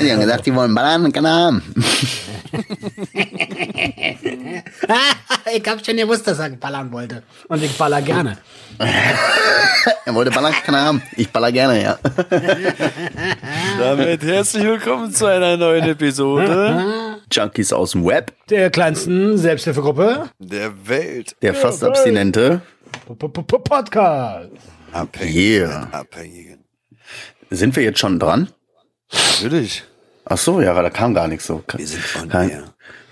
Die haben gesagt, die wollen ballern, keine Ahnung. ich hab schon gewusst, dass er ballern wollte. Und ich baller gerne. Er wollte ballern, keine Ahnung. Ich baller gerne, ja. Damit herzlich willkommen zu einer neuen Episode Junkies aus dem Web, Der kleinsten Selbsthilfegruppe. der Welt. der fast Abstinente. P- P- Podcast. Abhängigen. Yeah. Abhängigen. Sind wir jetzt schon dran? Natürlich. Ach so, ja, da kam gar nichts so. Wir sind on Kein- air.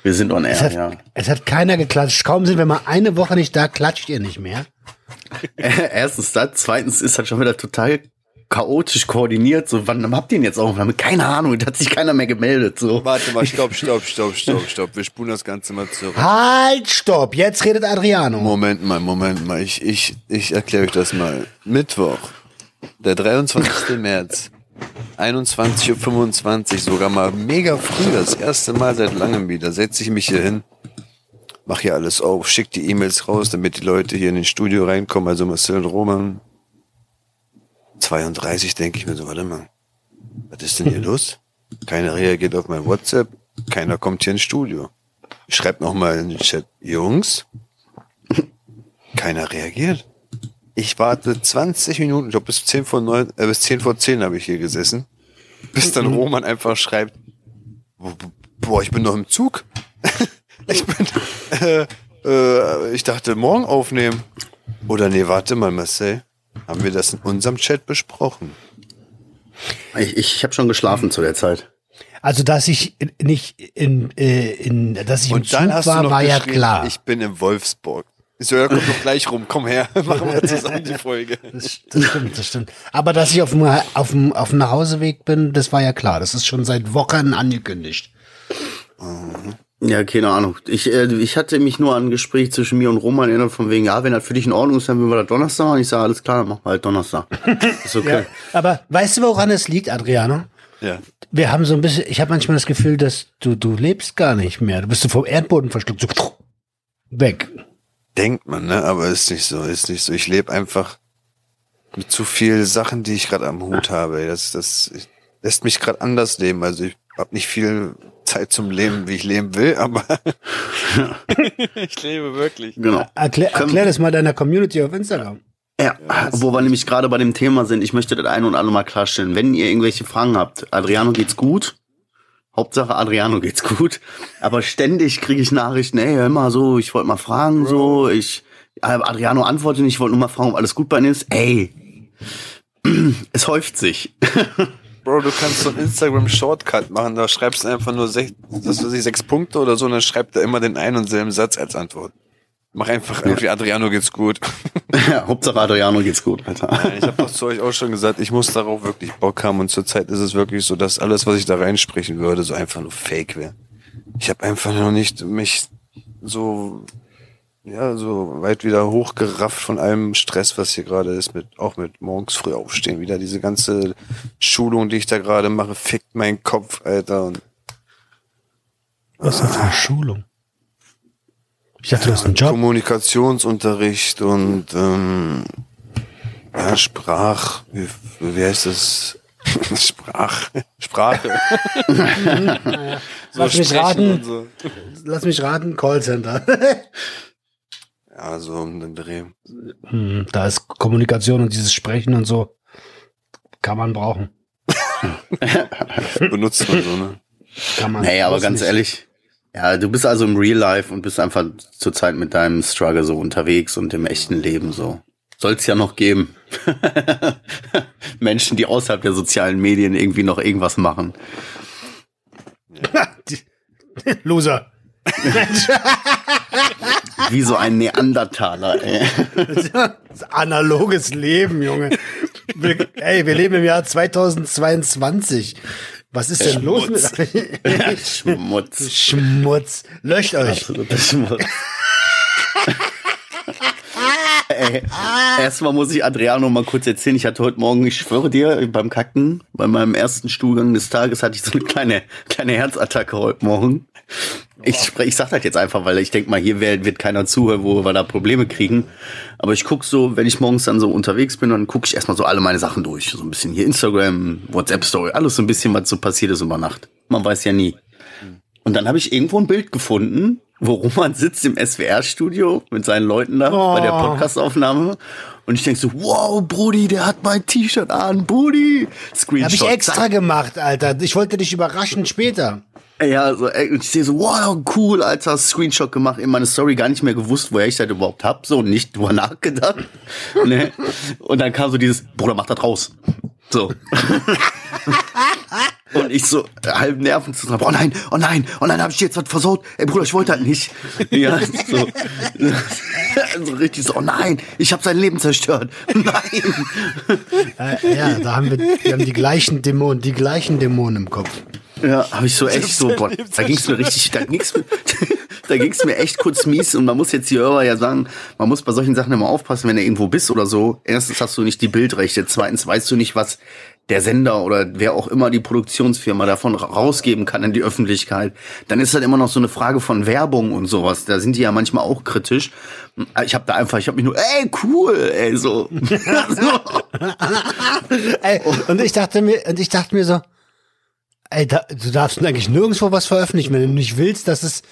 Wir sind on Es air, hat, ja. es hat keiner geklatscht. Kaum sind wir mal eine Woche nicht da, klatscht ihr nicht mehr. Erstens das, zweitens ist halt schon wieder total chaotisch koordiniert. So, wann habt ihr ihn jetzt aufgenommen? Keine Ahnung, da hat sich keiner mehr gemeldet. So. Warte mal, stopp, stopp, stopp, stopp, stopp. Wir spulen das Ganze mal zurück. Halt, stopp. Jetzt redet Adriano. Moment mal, Moment mal. Ich, ich, ich erkläre euch das mal. Mittwoch, der 23. März, 21.25 Uhr, sogar mal mega früh, das erste Mal seit langem wieder, setze ich mich hier hin, mach hier alles auf, schick die E-Mails raus, damit die Leute hier in den Studio reinkommen, also Marcel und Roman. 32 denke ich mir so, warte mal, was ist denn hier los? Keiner reagiert auf mein WhatsApp, keiner kommt hier ins Studio. Ich schreib noch mal in den Chat, Jungs, keiner reagiert. Ich warte 20 Minuten, ich glaube bis 10 vor 9, äh, bis 10 vor 10 habe ich hier gesessen. Bis dann Roman einfach schreibt, "Bo- bo- boah, ich bin noch im Zug. ich bin, äh, äh, ich dachte morgen aufnehmen. Oder nee, warte mal, Marcel. Haben wir das in unserem Chat besprochen? Ich, ich habe schon geschlafen zu der Zeit. Also, dass ich in- nicht in, äh, in dass ich im Und Zug dann hast war, du noch war ja klar. ich bin in Wolfsburg. Ich so, ja, komm doch gleich rum, komm her, machen wir zusammen die Folge. Das, das stimmt, das stimmt. Aber dass ich auf dem, auf dem, auf dem Nachhauseweg bin, das war ja klar. Das ist schon seit Wochen angekündigt. Ja, keine Ahnung. Ich, äh, ich hatte mich nur an ein Gespräch zwischen mir und Roman erinnert, von wegen, ja, wenn das für dich in Ordnung ist, dann würden wir das Donnerstag. Und ich sage, alles klar, dann machen wir halt Donnerstag. Ist okay. Aber weißt du, woran es liegt, Adriano? Ja. Wir haben so ein bisschen, ich habe manchmal das Gefühl, dass du, du lebst gar nicht mehr. Du bist so vom Erdboden verschluckt, so weg. Denkt man, ne? Aber ist nicht so, ist nicht so. Ich lebe einfach mit zu viel Sachen, die ich gerade am Hut habe. Das, das lässt mich gerade anders leben. Also ich habe nicht viel Zeit zum Leben, wie ich leben will, aber ich lebe wirklich. Genau. Erklär, erklär das mal deiner Community auf Instagram. Ja, wo wir nämlich gerade bei dem Thema sind, ich möchte das ein und alle mal klarstellen. Wenn ihr irgendwelche Fragen habt, Adriano geht's gut. Hauptsache Adriano geht's gut. Aber ständig kriege ich Nachrichten, ey, hör mal so, ich wollte mal fragen, so, ich, äh, Adriano antwortet nicht, ich wollte nur mal fragen, ob alles gut bei ihm ist. Ey, es häuft sich. Bro, du kannst so einen Instagram-Shortcut machen, da schreibst du einfach nur sech, das weiß ich, sechs Punkte oder so, und dann schreibt er immer den einen und selben Satz als Antwort. Mach einfach irgendwie, Adriano geht's gut. ja, Hauptsache Adriano geht's gut, Alter. Ja, ich habe doch zu euch auch schon gesagt, ich muss darauf wirklich Bock haben und zurzeit ist es wirklich so, dass alles, was ich da reinsprechen würde, so einfach nur Fake wäre. Ich habe einfach noch nicht mich so ja so weit wieder hochgerafft von allem Stress, was hier gerade ist, mit auch mit morgens früh aufstehen, wieder diese ganze Schulung, die ich da gerade mache, fickt meinen Kopf, Alter. Und Was ist das für eine Schulung? Ich dachte, du hast einen Job. Kommunikationsunterricht und ähm, ja, Sprach, wie, wie heißt das? Sprach, Sprache. so Lass mich raten. und so. Lass mich raten, Callcenter. Ja, so um den Dreh. Hm, da ist Kommunikation und dieses Sprechen und so. Kann man brauchen. Benutzt man so, ne? Kann man. Nee, aber ganz nicht. ehrlich, ja, du bist also im Real Life und bist einfach zurzeit mit deinem Struggle so unterwegs und im echten Leben so. Soll's ja noch geben. Menschen, die außerhalb der sozialen Medien irgendwie noch irgendwas machen. Loser. Wie so ein Neandertaler, ey. Analoges Leben, Junge. Wir, ey, wir leben im Jahr 2022. Was ist denn los mit Schmutz. Schmutz? Löscht euch. Absoluter Schmutz. Ey, erstmal muss ich Adriano mal kurz erzählen. Ich hatte heute Morgen, ich schwöre dir, beim Kacken, bei meinem ersten Stuhlgang des Tages hatte ich so eine kleine, kleine Herzattacke heute Morgen. Ich, sprech, ich sag das jetzt einfach, weil ich denk mal, hier wird keiner zuhören, wo wir da Probleme kriegen. Aber ich guck so, wenn ich morgens dann so unterwegs bin, dann gucke ich erstmal so alle meine Sachen durch. So ein bisschen hier Instagram, WhatsApp-Story, alles so ein bisschen, was so passiert ist über Nacht. Man weiß ja nie. Und dann habe ich irgendwo ein Bild gefunden, wo Roman sitzt im SWR-Studio mit seinen Leuten da Oh. bei der Podcastaufnahme. Und ich denk so, wow, Brudi, der hat mein T-Shirt an, Brudi. Screenshot. Habe ich extra zack. gemacht, Alter. Ich wollte dich überraschen später. Ja, so, ey, und ich sehe so, wow, cool, Alter, Screenshot gemacht, in meine Story gar nicht mehr gewusst, woher ich das überhaupt hab, so, nicht drüber nachgedacht. ne? Und dann kam so dieses, Bruder, mach das raus. So. und ich so, halb Nerven zusammen, oh nein, oh nein, oh nein, hab ich jetzt was versaut? Ey, Bruder, ich wollte das nicht. Ja, so. so richtig so, oh nein, ich hab sein Leben zerstört. Nein. Äh, ja, da haben wir, wir haben die gleichen Dämonen, die gleichen Dämonen im Kopf. Ja, habe ich so echt so, boah, da ging's mir richtig, da ging's mir, da ging's mir echt kurz mies und man muss jetzt die Hörer ja sagen, man muss bei solchen Sachen immer aufpassen, wenn du irgendwo bist oder so. Erstens hast du nicht die Bildrechte, zweitens weißt du nicht, was der Sender oder wer auch immer die Produktionsfirma davon ra- rausgeben kann in die Öffentlichkeit. Dann ist das immer noch so eine Frage von Werbung und sowas. Da sind die ja manchmal auch kritisch. Ich habe da einfach, ich habe mich nur, ey, cool, ey, so. so. Ey, und ich dachte mir, und ich dachte mir so, ey, da, du darfst eigentlich nirgendwo was veröffentlichen, wenn du nicht willst, dass es,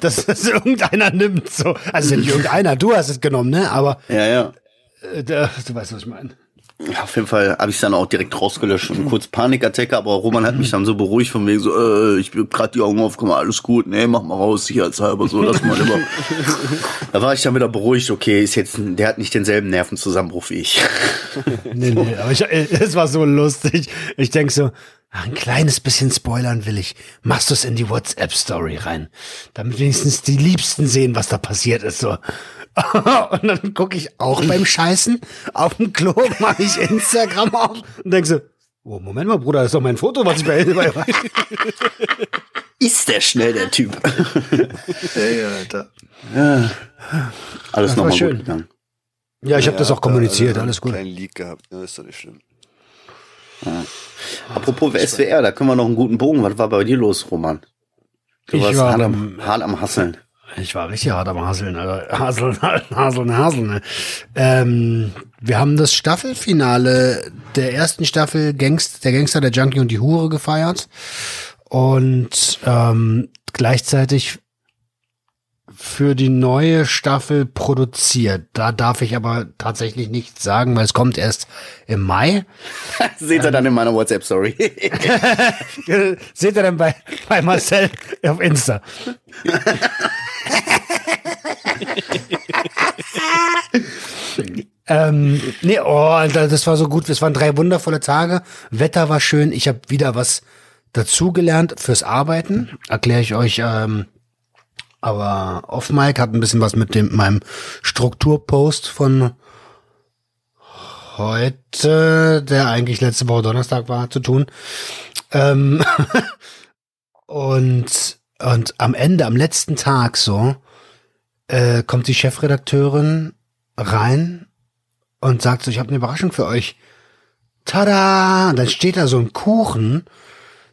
dass es irgendeiner nimmt. So. Also nicht irgendeiner, du hast es genommen, ne? Aber Ja, ja. äh, da, du weißt, was ich meine. Ja, auf jeden Fall habe ich dann auch direkt rausgelöscht und kurz Panikattacke, aber Roman hat mich dann so beruhigt von wegen so, äh, ich bin gerade die Augen aufgemacht, alles gut, nee, mach mal raus, sicherheitshalber, so, lass mal lieber. da war ich dann wieder beruhigt, okay, ist jetzt, der hat nicht denselben Nervenzusammenbruch wie ich. Nee, nee, aber ich, äh, es war so lustig. Ich denk so, ach, ein kleines bisschen spoilern will ich. Machst du es in die WhatsApp-Story rein. Damit wenigstens die Liebsten sehen, was da passiert ist. So. Und dann gucke ich auch beim Scheißen auf dem Klo, mache ich Instagram auf und denk so, oh, Moment mal, Bruder, das ist doch mein Foto, was ich bei, bei Ist der schnell, der Typ. Ey, Alter. Alles Das war nochmal schön. gut gegangen. Ja, ich habe das auch hab da, kommuniziert, also, alles gut. Einen kleinen Leak gehabt, ne, ist doch nicht schlimm. Apropos SWR, da können wir noch einen guten Bogen. Was war bei dir los, Roman? Du Ich warst war hart, am, hart am Hasseln. Ich war richtig hart am Haseln, Alter. Haseln, Haseln, Haseln. Ne? Ähm, wir haben das Staffelfinale der ersten Staffel Gangst, der Gangster, der Junkie und die Hure gefeiert. Und ähm, gleichzeitig für die neue Staffel produziert. Da darf ich aber tatsächlich nichts sagen, weil es kommt erst im Mai. Seht ihr dann in meiner WhatsApp-Story. Seht ihr dann bei, bei Marcel auf Insta. ähm, nee, oh, Alter, das war so gut. Es waren drei wundervolle Tage. Wetter war schön. Ich habe wieder was dazugelernt fürs Arbeiten. Erkläre ich euch. Ähm, aber off Mic hat ein bisschen was mit dem meinem Strukturpost von heute, der eigentlich letzte Woche Donnerstag war, zu tun. Ähm, und, und am Ende, am letzten Tag so, äh, kommt die Chefredakteurin rein und sagt so, ich habe eine Überraschung für euch. Tada! Und dann steht da so ein Kuchen,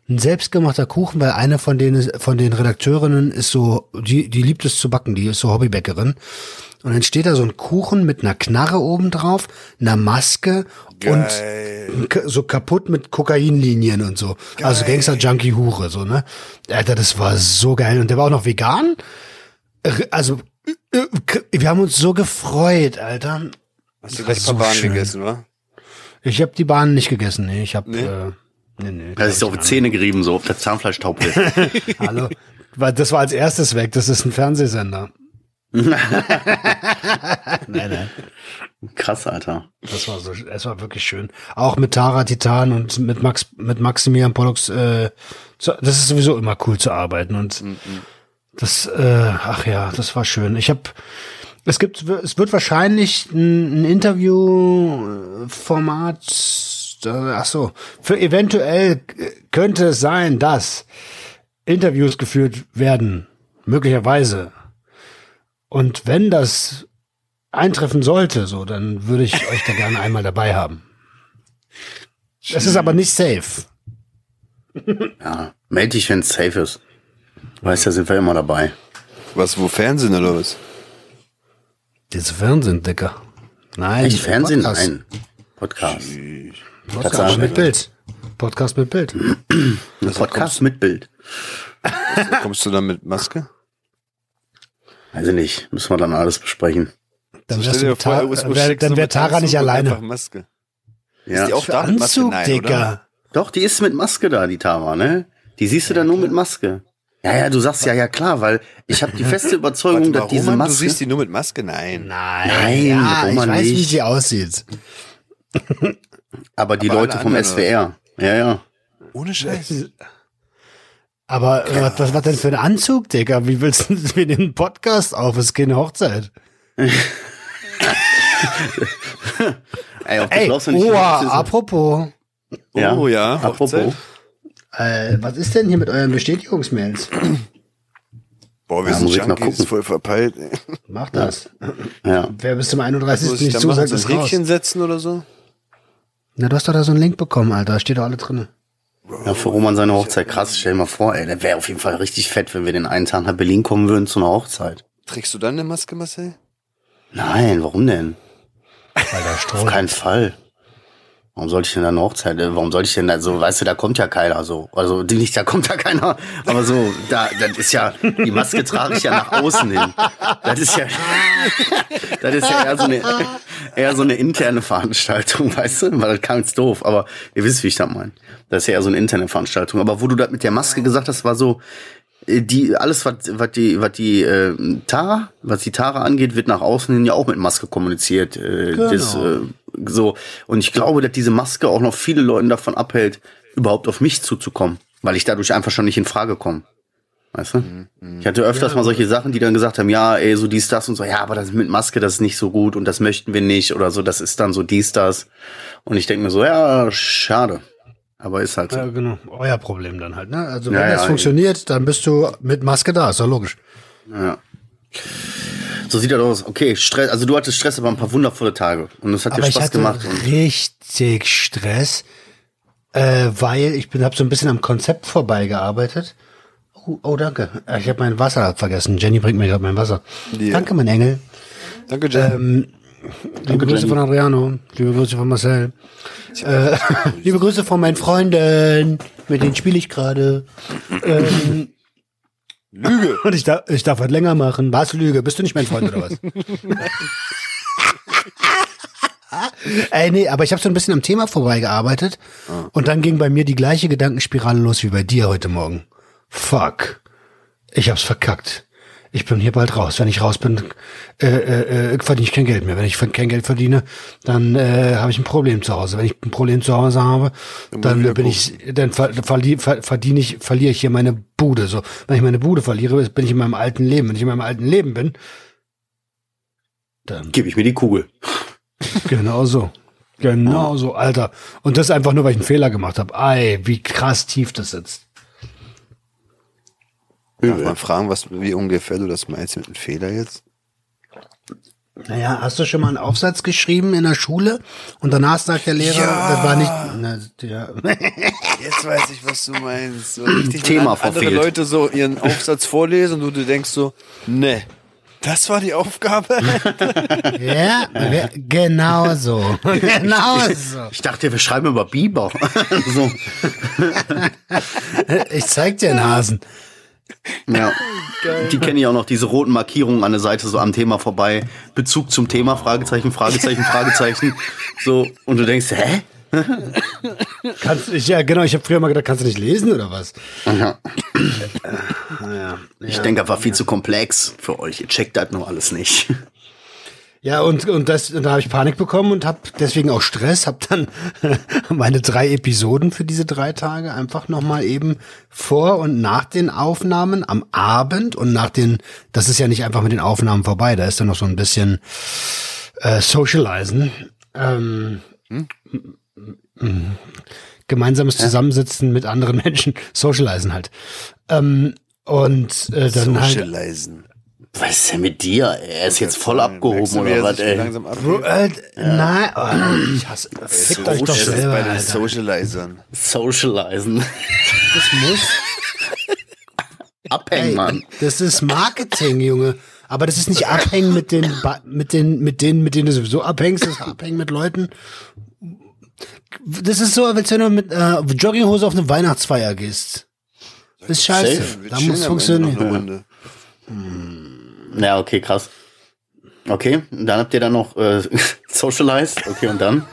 ein selbstgemachter Kuchen, weil eine von denen, von den Redakteurinnen ist so, die, die liebt es zu backen, die ist so Hobbybäckerin. Und dann steht da so ein Kuchen mit einer Knarre oben drauf, einer Maske Geil. und so kaputt mit Kokainlinien und so. Also Gangster Junkie Hure, so, ne? Alter, das war so geil. Und der war auch noch vegan. Also, äh, wir haben uns so gefreut, Alter. Hast du gleich so ein paar Bahnen schön. gegessen, wa? Ich habe die Bahnen nicht gegessen, nee. Ich habe Nee? äh, nee, nee. Das ist auf die Zähne gerieben, so, ob der Zahnfleisch taub ist. Hallo. Weil Das war als erstes weg. Das ist ein Fernsehsender. nein, nein. Krass, Alter. Das war so, es war wirklich schön. Auch mit Tara Titan und mit Max, mit Maximilian Pollux, äh, zu, das ist sowieso immer cool zu arbeiten und das, äh, ach ja, das war schön. Ich habe, es gibt, es wird wahrscheinlich ein, ein Interviewformat, ach so, für eventuell könnte es sein, dass Interviews geführt werden, möglicherweise. Und wenn das eintreffen sollte, so, dann würde ich euch da gerne einmal dabei haben. Es ist aber nicht safe. Ja, melde dich, wenn es safe ist. Weißt du, da sind wir immer dabei. Was, wo Fernsehen oder was? Das Fernsehen, Dicker. Nein, Echt Fernsehen? Podcast. Nein. Podcast. Podcast sagen. mit Bild. Podcast mit Bild. Ein Podcast mit Bild. Kommst du dann mit Maske? Weiß ich nicht. Müssen wir dann alles besprechen. Dann du vor, Ta wär, dann wäre Tara nicht Anzug alleine. Maske. Ja. Ist die auch Für da mit Maske? Anzug, Nein, Digga. oder? Doch, die ist mit Maske da, die Tara, ne? Die siehst du dann nur mit Maske. Ja, ja, du sagst ja, ja klar, weil ich habe die feste Überzeugung, Warte, dass warum, diese? Maske. Du siehst die nur mit Maske? Nein. Nein, Nein, ja, ich weiß, wie nicht? sie aussieht. aber die Aber Leute vom SWR. Ja, ja. Ohne Scheiß. Aber äh, was, was denn für ein Anzug, Digga? Wie willst du wir den Podcast auf? Es ist keine Hochzeit. Ey, auf Ey, nicht, oh, das apropos. ja. Oh ja, apropos. Hochzeit. Äh, was ist denn hier mit euren Bestätigungsmails? Boah, wir Ja, sind Junkies, voll verpeilt. ey. Mach das. Ja. Wer bis zum 31. Muss ich nicht zusagt, raus. Häkchen setzen oder so? Na, du hast doch da so einen Link bekommen, Alter. Steht doch alle drinne. ja, für Roman seine Hochzeit. Krass, stell dir mal vor, ey, der wäre auf jeden Fall richtig fett, wenn wir den einen Tag nach Berlin kommen würden zu einer Hochzeit. Trägst du dann eine Maske, Marcel? Nein, warum denn? Alter, Auf Strom. keinen Fall. Warum sollte ich denn da eine Hochzeit? äh, Warum sollte ich denn da so, weißt du, da kommt ja keiner so. Also nicht, da kommt ja keiner. Aber so, da, das ist ja, die Maske trage ich ja nach außen hin. Das ist ja, das ist ja eher so eine, eher so eine interne Veranstaltung, weißt du? Weil das kam jetzt doof, aber ihr wisst, wie ich das meine. Das ist ja eher so eine interne Veranstaltung. Aber wo du das mit der Maske gesagt hast, war so, die alles was was die was die äh, Tara was die Tara angeht wird nach außen hin ja auch mit Maske kommuniziert äh, das, äh, so. Und ich glaube dass diese Maske auch noch viele Leuten davon abhält überhaupt auf mich zuzukommen weil ich dadurch einfach schon nicht in Frage komme. Weißt du? Ich hatte öfters mal solche Sachen die dann gesagt haben ja ey so dies das und so. Ja aber das mit Maske das ist nicht so gut und das möchten wir nicht oder so. Das ist dann so dies das. Und ich denke mir so ja schade aber ist halt so. Ja, genau. Euer Problem dann halt, ne? Also Ja, wenn das ja, funktioniert, dann bist du mit Maske da, ist doch logisch. Ja. So sieht das aus. Okay, Stress, also du hattest Stress, aber ein paar wundervolle Tage. Und es hat Aber dir ich Spaß hatte gemacht. Und richtig Stress, äh, weil ich bin, hab so ein bisschen am Konzept vorbeigearbeitet. Oh, oh danke. Ich habe mein Wasser vergessen. Jenny bringt mir gerade mein Wasser. Ja. Danke, mein Engel. Danke, Jen. Ähm, liebe Grüße Jenny. von Adriano. Liebe Grüße von Marcel. Äh, liebe Grüße von meinen Freunden. Mit denen spiele ich gerade. Ähm, Lüge. und ich, darf, ich darf halt länger machen. Was Lüge? Bist du nicht mein Freund oder was? Ey, nee, aber ich habe so ein bisschen am Thema vorbeigearbeitet und dann ging bei mir die gleiche Gedankenspirale los wie bei dir heute Morgen. Fuck. Ich hab's verkackt. Ich bin hier bald raus. Wenn ich raus bin, äh, äh, äh, verdiene ich kein Geld mehr. Wenn ich kein Geld verdiene, dann äh, habe ich ein Problem zu Hause. Wenn ich ein Problem zu Hause habe, dann bin ich, dann ver, ver, verdiene ich, verliere ich hier meine Bude. So, wenn ich meine Bude verliere, bin ich in meinem alten Leben. Wenn ich in meinem alten Leben bin, dann gebe ich mir die Kugel. Genau so. Genau so, Alter. Und das einfach nur, weil ich einen Fehler gemacht habe. Ei, wie krass tief das sitzt. Darf man fragen, was, wie ungefähr du das meinst mit einem Fehler jetzt? Naja, hast du schon mal einen Aufsatz geschrieben in der Schule und danach sagt der Lehrer, Ja. das war nicht. Na, ja. Jetzt weiß ich, was du meinst. So richtig, Thema wenn andere verfehlt. Leute so ihren Aufsatz vorlesen und du denkst so, ne, das war die Aufgabe. ja, genau so. genau so. Ich dachte, wir schreiben über Biber. so. Ich zeig dir den Hasen. Ja. Die kenne ich auch noch, diese roten Markierungen an der Seite, so am Thema vorbei. Bezug zum Thema, Fragezeichen, Fragezeichen, Fragezeichen. So, und du denkst, hä? Kannst, ich, ja, genau, ich habe früher mal gedacht, kannst du nicht lesen oder was? Ja. Naja. Ich denke, das war viel zu komplex für euch. Ihr checkt das nur alles nicht. Ja, und, und, das, und da habe ich Panik bekommen und habe deswegen auch Stress, habe dann meine drei Episoden für diese drei Tage einfach nochmal eben vor und nach den Aufnahmen am Abend und nach den, das ist ja nicht einfach mit den Aufnahmen vorbei, da ist dann noch so ein bisschen äh, Socializen. Ähm, m- gemeinsames Zusammensitzen mit anderen Menschen, Socializen halt. Ähm, und äh, dann halt Socializen. Was ist denn mit dir? Er ist jetzt voll abgehoben er oder was, ey? langsam äh, Nein, oh, ich hasse, fickt euch doch Er ist selber, bei den. Socializern. Socializen. Das muss, Abhängen, ey, Mann. das ist Marketing, Junge. Aber das ist nicht abhängen mit den, mit den, mit denen, mit denen du sowieso abhängst, das ist abhängen mit Leuten. Das ist so, als wenn du mit äh, Jogginghose auf eine Weihnachtsfeier gehst. Das ist scheiße. Da muss funktionieren. Runde. Ja, okay, krass. Okay, dann habt ihr dann noch äh, socialized. Okay, und dann?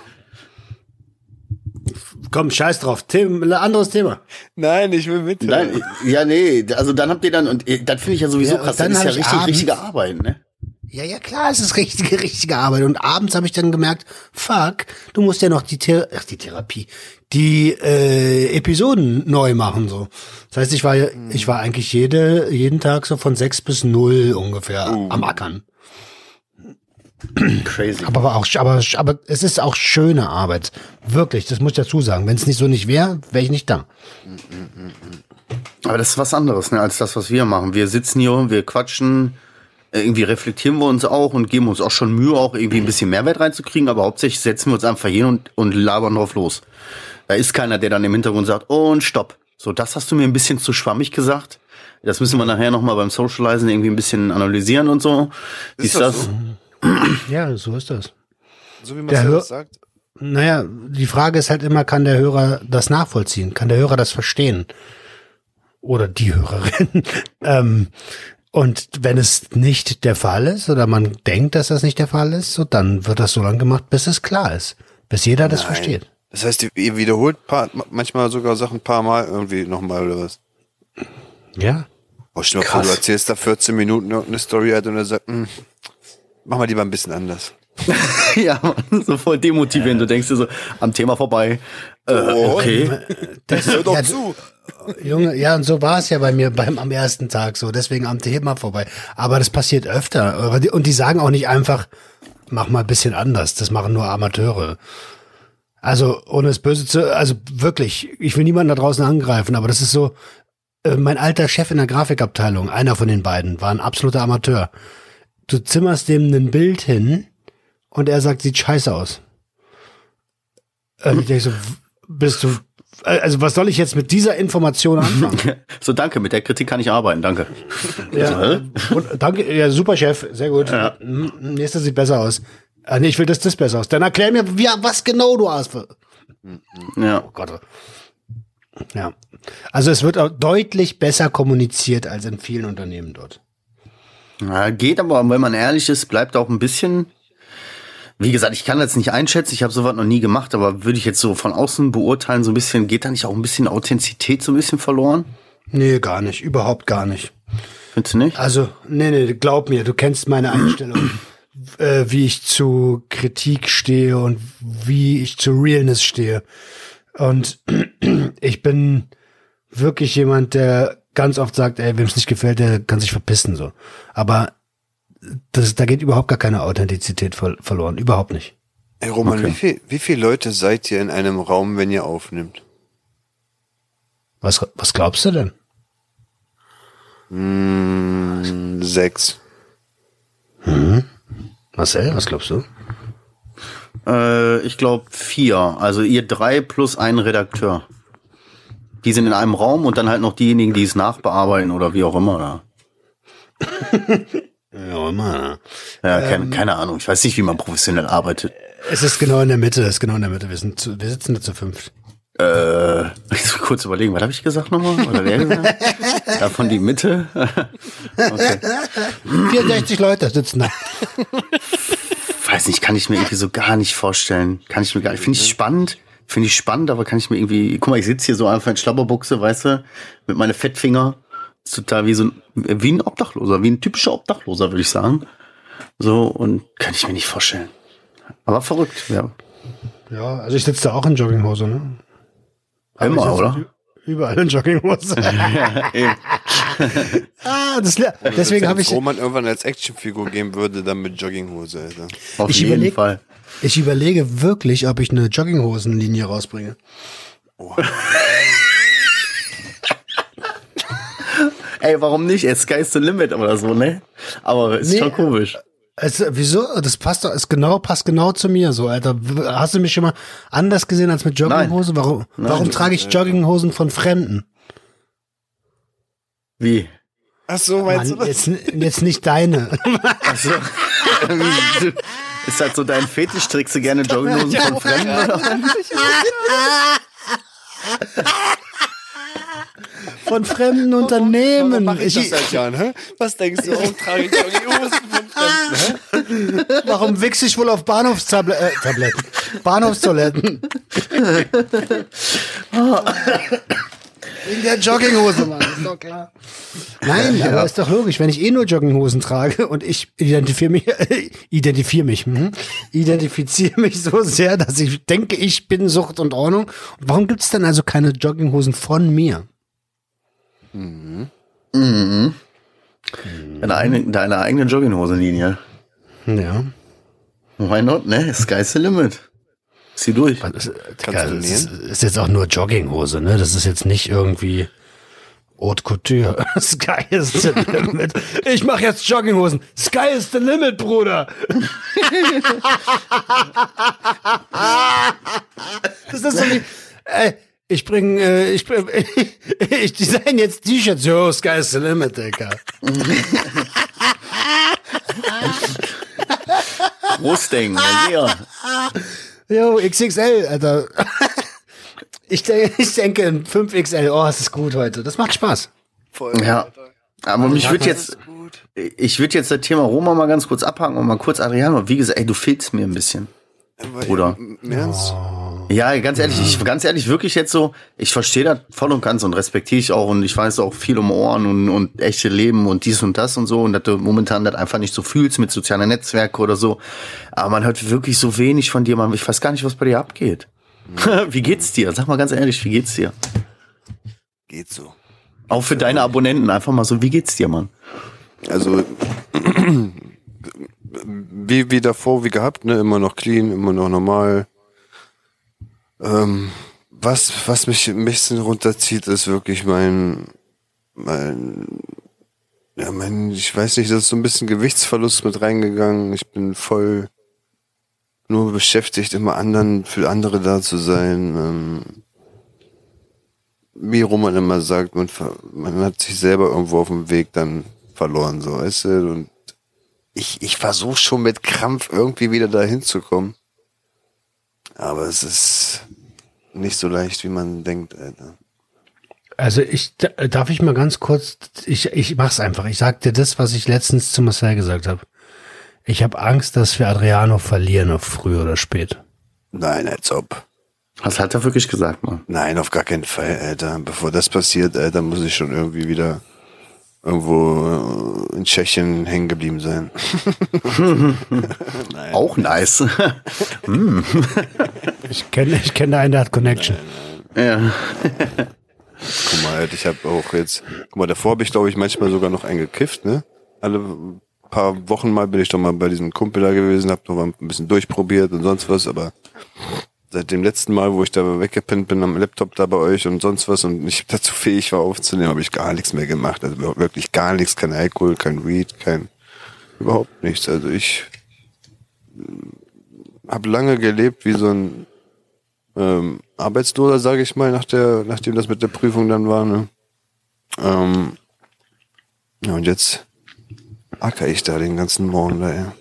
Komm, scheiß drauf. Thema, anderes Thema. Nein, ich will mit. Nein, ja, nee, also dann habt ihr dann, und äh, das finde ich ja sowieso Ja, und krass, dann das ist ja ich richtig, richtige Arbeit, ne? Ja, ja, klar, es ist richtige, richtige Arbeit. Und abends habe ich dann gemerkt, fuck, du musst ja noch die, Thera ach, die Therapie, die äh, Episoden neu machen so. Das heißt, ich war, ich war eigentlich jede, jeden Tag so von sechs bis null ungefähr am Ackern. Crazy. Aber, aber auch, aber, aber es ist auch schöne Arbeit. Wirklich, das muss ich dazu sagen. Wenn es nicht so nicht wäre, wäre ich nicht da. Aber das ist was anderes, ne, als das, was wir machen. Wir sitzen hier, wir quatschen, irgendwie reflektieren wir uns auch und geben uns auch schon Mühe, auch irgendwie ein bisschen Mehrwert reinzukriegen, aber hauptsächlich setzen wir uns einfach hin und, und labern drauf los. Da ist keiner, der dann im Hintergrund sagt, oh, und stopp. So, das hast du mir ein bisschen zu schwammig gesagt. Das müssen wir nachher nochmal beim Socializen irgendwie ein bisschen analysieren und so. Wie ist das das? so? Ja, so ist das. So wie man das sagt. Naja, die Frage ist halt immer, kann der Hörer das nachvollziehen? Kann der Hörer das verstehen? Oder die Hörerin? ähm, und wenn es nicht der Fall ist oder man denkt, dass das nicht der Fall ist, so dann wird das so lange gemacht, bis es klar ist. Bis jeder das versteht. Das heißt, ihr wiederholt paar, manchmal sogar Sachen ein paar Mal irgendwie nochmal oder was? Ja. Oh, stell dir vor, du erzählst da 14 Minuten irgendeine Story halt und er sagt, hm, mach mal lieber ein bisschen anders. ja, Mann, so voll demotivierend. Du denkst dir so, am Thema vorbei. Äh, okay. Das, Hör doch ja, zu. Junge, ja, und so war es ja bei mir beim am ersten Tag so. Deswegen am Thema vorbei. Aber das passiert öfter. Und die sagen auch nicht einfach, mach mal ein bisschen anders. Das machen nur Amateure. Also, ohne es böse zu, also wirklich, ich will niemanden da draußen angreifen, aber das ist so, äh, mein alter Chef in der Grafikabteilung, einer von den beiden, war ein absoluter Amateur. Du zimmerst dem ein Bild hin und er sagt, sieht scheiße aus. Und ich denke so, bist du, also was soll ich jetzt mit dieser Information anfangen? So, danke, mit der Kritik kann ich arbeiten, danke. ja, hä? und, danke, ja, super Chef, sehr gut. Mhm, Nächster sieht besser aus. Ah, nee, ich will, dass das besser aus. Dann erklär mir, wie, was genau du hast. Ja. Oh Gott. Ja. Also es wird auch deutlich besser kommuniziert als in vielen Unternehmen dort. Ja, geht aber, wenn man ehrlich ist, bleibt auch ein bisschen. Wie gesagt, ich kann das nicht einschätzen, ich habe sowas noch nie gemacht, aber würde ich jetzt so von außen beurteilen, so ein bisschen, geht da nicht auch ein bisschen Authentizität so ein bisschen verloren? Nee, gar nicht. Überhaupt gar nicht. Findest du nicht? Also, nee, nee, glaub mir, du kennst meine Einstellung, äh, wie ich zu Kritik stehe und wie ich zu Realness stehe. Und ich bin wirklich jemand, der ganz oft sagt, ey, wem es nicht gefällt, der kann sich verpissen, so. Aber das, da geht überhaupt gar keine Authentizität ver verloren. Überhaupt nicht. Ey, Roman, Okay. wie, viel, wie viele Leute seid ihr in einem Raum, wenn ihr aufnimmt? Was, was glaubst du denn? Hm, sechs. Marcel, was glaubst du? Äh, ich glaube vier. Also ihr drei plus ein Redakteur. Die sind in einem Raum und dann halt noch diejenigen, die es nachbearbeiten oder wie auch immer. Ja, immer. Ja, ja keine, keine Ahnung. Ich weiß nicht, wie man professionell arbeitet. Es ist genau in der Mitte, es ist genau in der Mitte. Wir, sind zu, wir sitzen da zu fünft. Äh, ich muss kurz überlegen, was habe ich gesagt nochmal? Oder wer gesagt? Davon die Mitte. okay. 64 Leute sitzen da. Weiß nicht, kann ich mir irgendwie so gar nicht vorstellen. Kann ich mir gar nicht. Finde ich spannend. Finde ich spannend, aber kann ich mir irgendwie. Guck mal, ich sitze hier so einfach in Schlabberbuchse, weißt du, mit meine Fettfinger. Ist total wie so ein, wie ein Obdachloser, wie ein typischer Obdachloser, würde ich sagen. So, und kann ich mir nicht vorstellen. Aber verrückt, ja. Ja, also ich sitze da auch in Jogginghose, ne? Aber Immer, oder? Überall in Jogginghose. Eben. ah, das, le- deswegen habe ich, Roman irgendwann als Actionfigur geben würde, dann mit Jogginghose, Alter. Auf Ich jeden überleg- Fall. ich überlege wirklich, ob ich eine Jogginghosenlinie rausbringe. Ey, warum nicht? Ey, Sky's the limit oder so, ne? Aber ist Nee. schon komisch. Es, wieso? Das passt doch, ist genau, passt genau zu mir so, Alter. Hast du mich schon mal anders gesehen als mit Jogginghose? Warum, warum trage ich Jogginghosen von Fremden? Wie? Ach so, meinst Mann, jetzt, jetzt nicht deine. Also, ist halt so dein Fetisch? Trägst du gerne Jogginghosen von Fremden? Von fremden Unternehmen. Mach ich das seit Jahren, hä? Was denkst du, warum trage ich Jogginghosen von Fremden, hä? warum wichse ich wohl auf Bahnhofstabletten? Äh, Tabletten. Bahnhofstoiletten. Wegen der Jogginghose, Mann, ist doch klar. Nein, aber ist doch logisch, wenn ich eh nur Jogginghosen trage und ich identifiziere mich, identifiziere mich, mhm, identifiziere mich so sehr, dass ich denke, ich bin Sucht und Ordnung. Und warum gibt es dann also keine Jogginghosen von mir? Deine eigene, deine eigene Jogginghosenlinie. Ja. Why not, ne? Sky's the limit. Zieh durch. Das, Kannst Digga, du das ist, ist jetzt auch nur Jogginghose, ne? Das ist jetzt nicht irgendwie Haute Couture. Sky is the limit. Ich mache jetzt Jogginghosen. Sky is the limit, Bruder. das ist so wie, ey, ich bring, äh, ich, bring- ich design jetzt T-Shirts. Yo, Sky is the limit, Digga. Großdenken, ja. Yo, XXL, Alter. Ich denke, ich denke in 5XL, oh, es ist gut heute. Das macht Spaß. Voll. Ja. Aber mich würde jetzt, ich würde jetzt das Thema Roma mal ganz kurz abhaken und mal kurz Adriano. Wie gesagt, ey, du fehlst mir ein bisschen. Bruder. Im Ernst? Ja, ganz ehrlich, ich, ganz ehrlich, wirklich jetzt so, ich verstehe das voll und ganz und respektiere ich auch und ich weiß auch viel um Ohren und, und echte Leben und dies und das und so und dass du momentan das einfach nicht so fühlst mit sozialen Netzwerken oder so. Aber man hört wirklich so wenig von dir, man, ich weiß gar nicht, was bei dir abgeht. wie geht's dir? Sag mal ganz ehrlich, wie geht's dir? Geht so. Auch für deine Abonnenten, einfach mal so, wie geht's dir, Mann? Also, wie, wie davor, wie gehabt, ne? Immer noch clean, immer noch normal. Ähm, was, was mich ein bisschen runterzieht, ist wirklich mein, mein, ja, mein, ich weiß nicht, da ist so ein bisschen Gewichtsverlust mit reingegangen. Ich bin voll nur beschäftigt, immer anderen, für andere da zu sein. Ähm, wie Roman immer sagt, man, man hat sich selber irgendwo auf dem Weg dann verloren, so, weißt du, und ich, ich versuche schon mit Krampf irgendwie wieder da hinzukommen. Aber es ist nicht so leicht, wie man denkt, Alter. Also ich da- darf ich mal ganz kurz, ich, ich mach's einfach. Ich sag dir das, was ich letztens zu Marcel gesagt habe. Ich habe Angst, dass wir Adriano verlieren, auf früh oder spät. Nein, als ob. Was hat er wirklich gesagt, Mann? Nein, auf gar keinen Fall, Alter. Bevor das passiert, Alter, muss ich schon irgendwie wieder irgendwo äh, in Tschechien hängen geblieben sein. Auch nice. Ich kenne ich kenne einen, der hat Connection. ja. Guck mal, Alter, ich habe auch jetzt, guck mal, davor habe ich, glaube ich, manchmal sogar noch einen gekifft, ne? Alle paar Wochen mal bin ich doch mal bei diesem Kumpel da gewesen, hab noch mal ein bisschen durchprobiert und sonst was, aber seit dem letzten Mal, wo ich da weggepinnt bin am Laptop da bei euch und sonst was und nicht dazu fähig war aufzunehmen, habe ich gar nichts mehr gemacht. Also wirklich gar nichts, kein Alkohol, kein Weed, kein überhaupt nichts. Also ich habe lange gelebt wie so ein ähm, Arbeitsloser, sage ich mal, nach der, nachdem das mit der Prüfung dann war. Ne? Ähm, ja, und jetzt acker ich da den ganzen Morgen da, ja.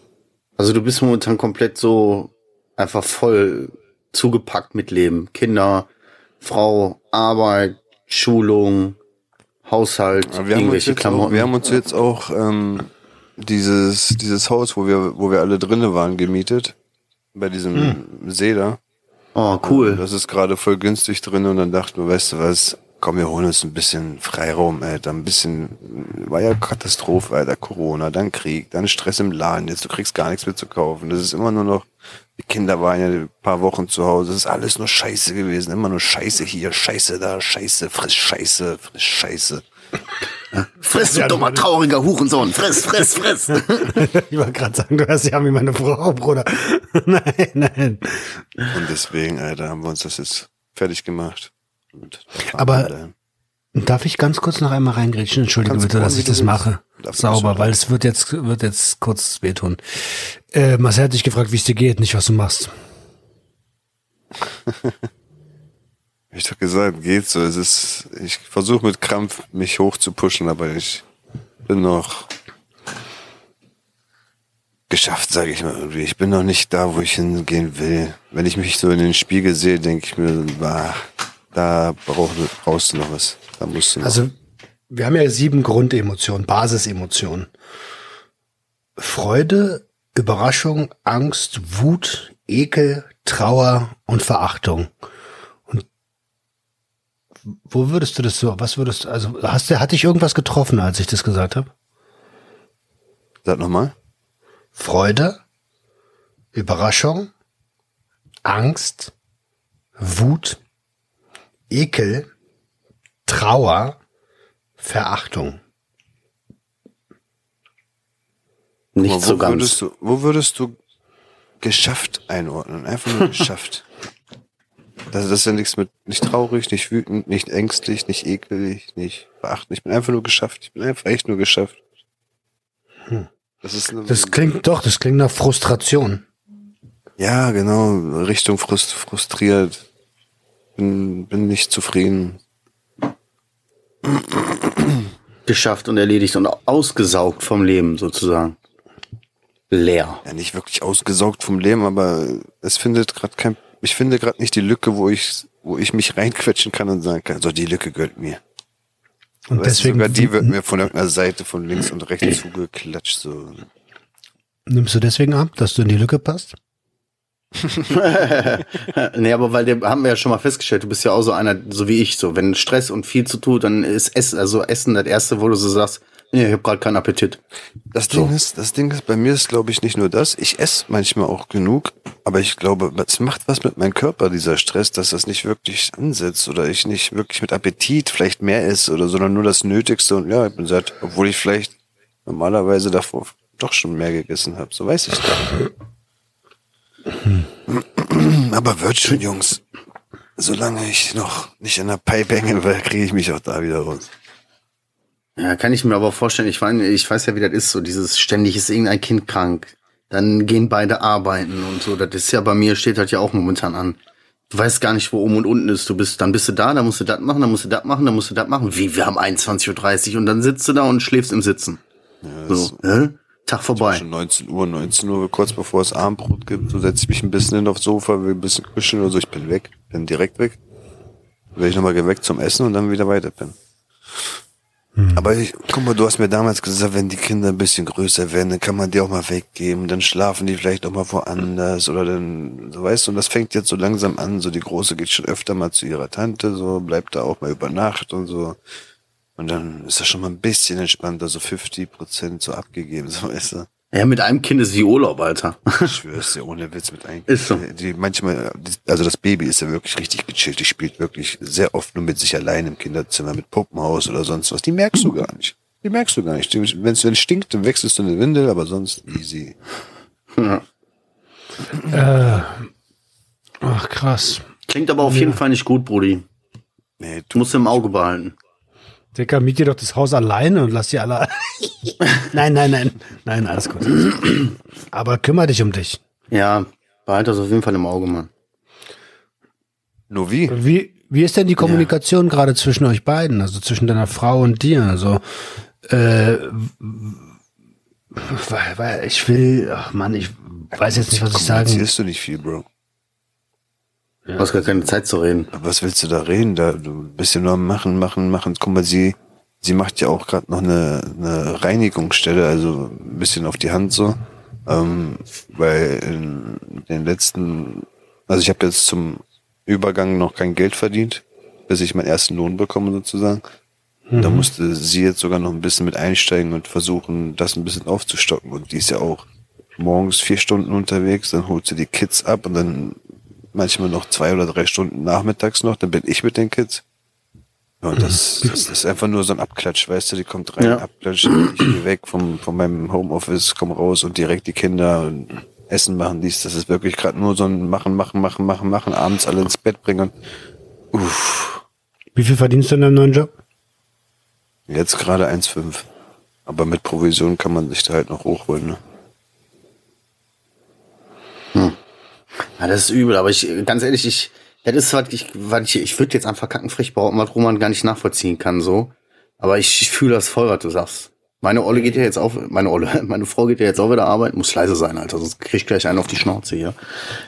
Also du bist momentan komplett so einfach voll zugepackt mit Leben. Kinder, Frau, Arbeit, Schulung, Haushalt, wir haben, uns irgendwelche jetzt auch, Klamotten. wir haben uns jetzt auch ähm, dieses, dieses Haus, wo wir, wo wir alle drinnen waren, gemietet. Bei diesem See da. oh, cool. Das ist gerade voll günstig drin und dann dachten wir, weißt du was, komm, wir holen uns ein bisschen Freiraum, Alter. Ein bisschen, war ja Katastrophe, Alter. Corona, dann Krieg, dann Stress im Laden. Jetzt, du kriegst gar nichts mehr zu kaufen. Das ist immer nur noch, die Kinder waren ja ein paar Wochen zu Hause. Das ist alles nur Scheiße gewesen. Immer nur Scheiße hier, Scheiße da, Scheiße, friss Scheiße, friss Scheiße. Friss, du dummer, trauriger Hurensohn. Friss, friss, friss. Ich wollte gerade sagen, du hast ja wie meine Frau, Bruder. nein, nein. Und deswegen, Alter, haben wir uns das jetzt fertig gemacht. Aber- dahin. Darf ich ganz kurz noch einmal reingrätschen? Entschuldige Kannst bitte, dass ich das willst. mache. Sauber, weil es wird jetzt, wird jetzt kurz wehtun. Äh, Marcel hat dich gefragt, wie es dir geht, nicht was du machst. Ich doch gesagt, geht so. Es ist, ich versuche mit Krampf mich hoch zu pushen, aber ich bin noch geschafft, sage ich mal irgendwie. Ich bin noch nicht da, wo ich hingehen will. Wenn ich mich so in den Spiegel sehe, denke ich mir, bah, da brauch, brauchst du noch was. Da musst du noch. Also, wir haben ja sieben Grundemotionen, Basisemotionen. Freude, Überraschung, Angst, Wut, Ekel, Trauer und Verachtung. Und wo würdest du das so, was würdest du, also hast du, hat dich irgendwas getroffen, als ich das gesagt habe? Sag nochmal. Freude, Überraschung, Angst, Wut, Ekel, Trauer, Verachtung. Nicht so wo ganz. Würdest du, wo würdest du geschafft einordnen? Einfach nur geschafft. Das, das ist ja nichts mit, nicht traurig, nicht wütend, nicht ängstlich, nicht ekelig, nicht verachtend. Ich bin einfach nur geschafft. Ich bin einfach echt nur geschafft. Das ist eine, Das klingt doch, das klingt nach Frustration. ja, genau, Richtung frust, frustriert. Bin, bin nicht zufrieden. Geschafft und erledigt und ausgesaugt vom Leben sozusagen. Leer. Ja, nicht wirklich ausgesaugt vom Leben, aber es findet gerade kein, ich finde gerade nicht die Lücke, wo ich, wo ich mich reinquetschen kann und sagen kann, so die Lücke gehört mir. Und Weißt du, deswegen sogar die wird mir von irgendeiner Seite von links und rechts zugeklatscht. So. nimmst du deswegen ab, dass du in die Lücke passt? nee, aber weil der haben wir ja schon mal festgestellt, du bist ja auch so einer, so wie ich, so wenn Stress und viel zu tun, dann ist Essen, also Essen das erste, wo du so sagst, nee, ich habe gerade keinen Appetit. Das Ding ist, das Ding ist, bei mir ist, glaube ich, nicht nur das. Ich esse manchmal auch genug, aber ich glaube, es macht was mit meinem Körper, dieser Stress, dass das nicht wirklich ansetzt oder ich nicht wirklich mit Appetit vielleicht mehr esse oder, sondern nur das Nötigste und ja, ich bin satt, obwohl ich vielleicht normalerweise davor doch schon mehr gegessen habe. So weiß ich nicht. Aber wird schon, Jungs. Solange ich noch nicht in der Pipe hängen will, kriege ich mich auch da wieder raus. Ja, kann ich mir aber vorstellen, ich weiß, ich weiß ja, wie das ist, so dieses ständig ist irgendein Kind krank, dann gehen beide arbeiten und so, das ist ja bei mir, steht halt ja auch momentan an. Du weißt gar nicht, wo oben und unten ist. Du bist, dann bist du da, dann musst du das machen, dann musst du das machen, dann musst du das machen. Wie, wir haben 21.30 Uhr und dann sitzt du da und schläfst im Sitzen. so, hä? Tag vorbei. Schon 19 Uhr, 19 Uhr, kurz bevor es Abendbrot gibt, so setze ich mich ein bisschen hin aufs Sofa, will ein bisschen kuscheln oder so, ich bin weg, bin direkt weg. Werde ich nochmal geweckt zum Essen und dann wieder weiter pennen. Aber ich, guck mal, du hast mir damals gesagt, wenn die Kinder ein bisschen größer werden, dann kann man die auch mal weggeben, dann schlafen die vielleicht auch mal woanders oder dann, so weißt du, und das fängt jetzt so langsam an, so die Große geht schon öfter mal zu ihrer Tante, so bleibt da auch mal über Nacht und so. Und dann ist das schon mal ein bisschen entspannter, so 50 Prozent so abgegeben, so weißt du. Ja, mit einem Kind ist wie Urlaub, Alter. Ich schwör's dir, ohne Witz mit ein. Ist so. Die manchmal, also das Baby ist ja wirklich richtig gechillt. Die spielt wirklich sehr oft nur mit sich allein im Kinderzimmer, mit Puppenhaus oder sonst was. Die merkst du gar nicht. Die merkst du gar nicht. Wenn es stinkt, dann wechselst du eine Windel, aber sonst easy. Ach, krass. Klingt aber auf jeden Fall nicht gut, Brudi. Nee, Du musst im Auge behalten. Dicker, miet dir doch das Haus alleine und lass die alle. nein, nein, nein. Nein, alles gut. Aber kümmere dich um dich. Ja, behalte das auf jeden Fall im Auge, Mann. nur wie? Wie, wie ist denn die Kommunikation gerade zwischen euch beiden, also zwischen deiner Frau und dir? Also, äh, weil, weil ich will, ach Mann, ich weiß jetzt nicht, was ich sagen. Kommunizierst du nicht viel, Bro. Du hast gar keine Zeit zu reden. Was willst du da reden? Da, du bist ja nur am machen, machen, machen. Guck mal, sie, sie macht ja auch gerade noch eine, eine Reinigungsstelle, also ein bisschen auf die Hand so. Ähm, weil in den letzten, also ich habe jetzt zum Übergang noch kein Geld verdient, bis ich meinen ersten Lohn bekomme sozusagen. Da musste sie jetzt sogar noch ein bisschen mit einsteigen und versuchen, das ein bisschen aufzustocken. Und die ist ja auch morgens vier Stunden unterwegs, dann holt sie die Kids ab und dann manchmal noch zwei oder drei Stunden nachmittags noch, dann bin ich mit den Kids. Ja, und das, das ist einfach nur so ein Abklatsch, weißt du, die kommt rein, Ja. abklatscht, ich gehe weg vom, von meinem Homeoffice, komm raus und direkt die Kinder und Essen machen, dies, das ist wirklich gerade nur so ein Machen, Machen, Machen, Machen, Machen, abends alle ins Bett bringen. Uff, Wie viel verdienst du in deinem neuen Job? jetzt gerade 1,5. Aber mit Provision kann man sich da halt noch hochholen, ne? Ja, das ist übel, aber ich, ganz ehrlich, ich, das ist was, ich, was ich, ich würde jetzt einfach kackenfrech behaupten, was Roman gar nicht nachvollziehen kann, so. Aber ich, ich fühle das voll, was du sagst. Meine Olle geht ja jetzt auf, meine Olle, meine Frau geht ja jetzt auch wieder arbeiten, muss leise sein, Alter, sonst krieg ich gleich einen auf die Schnauze hier.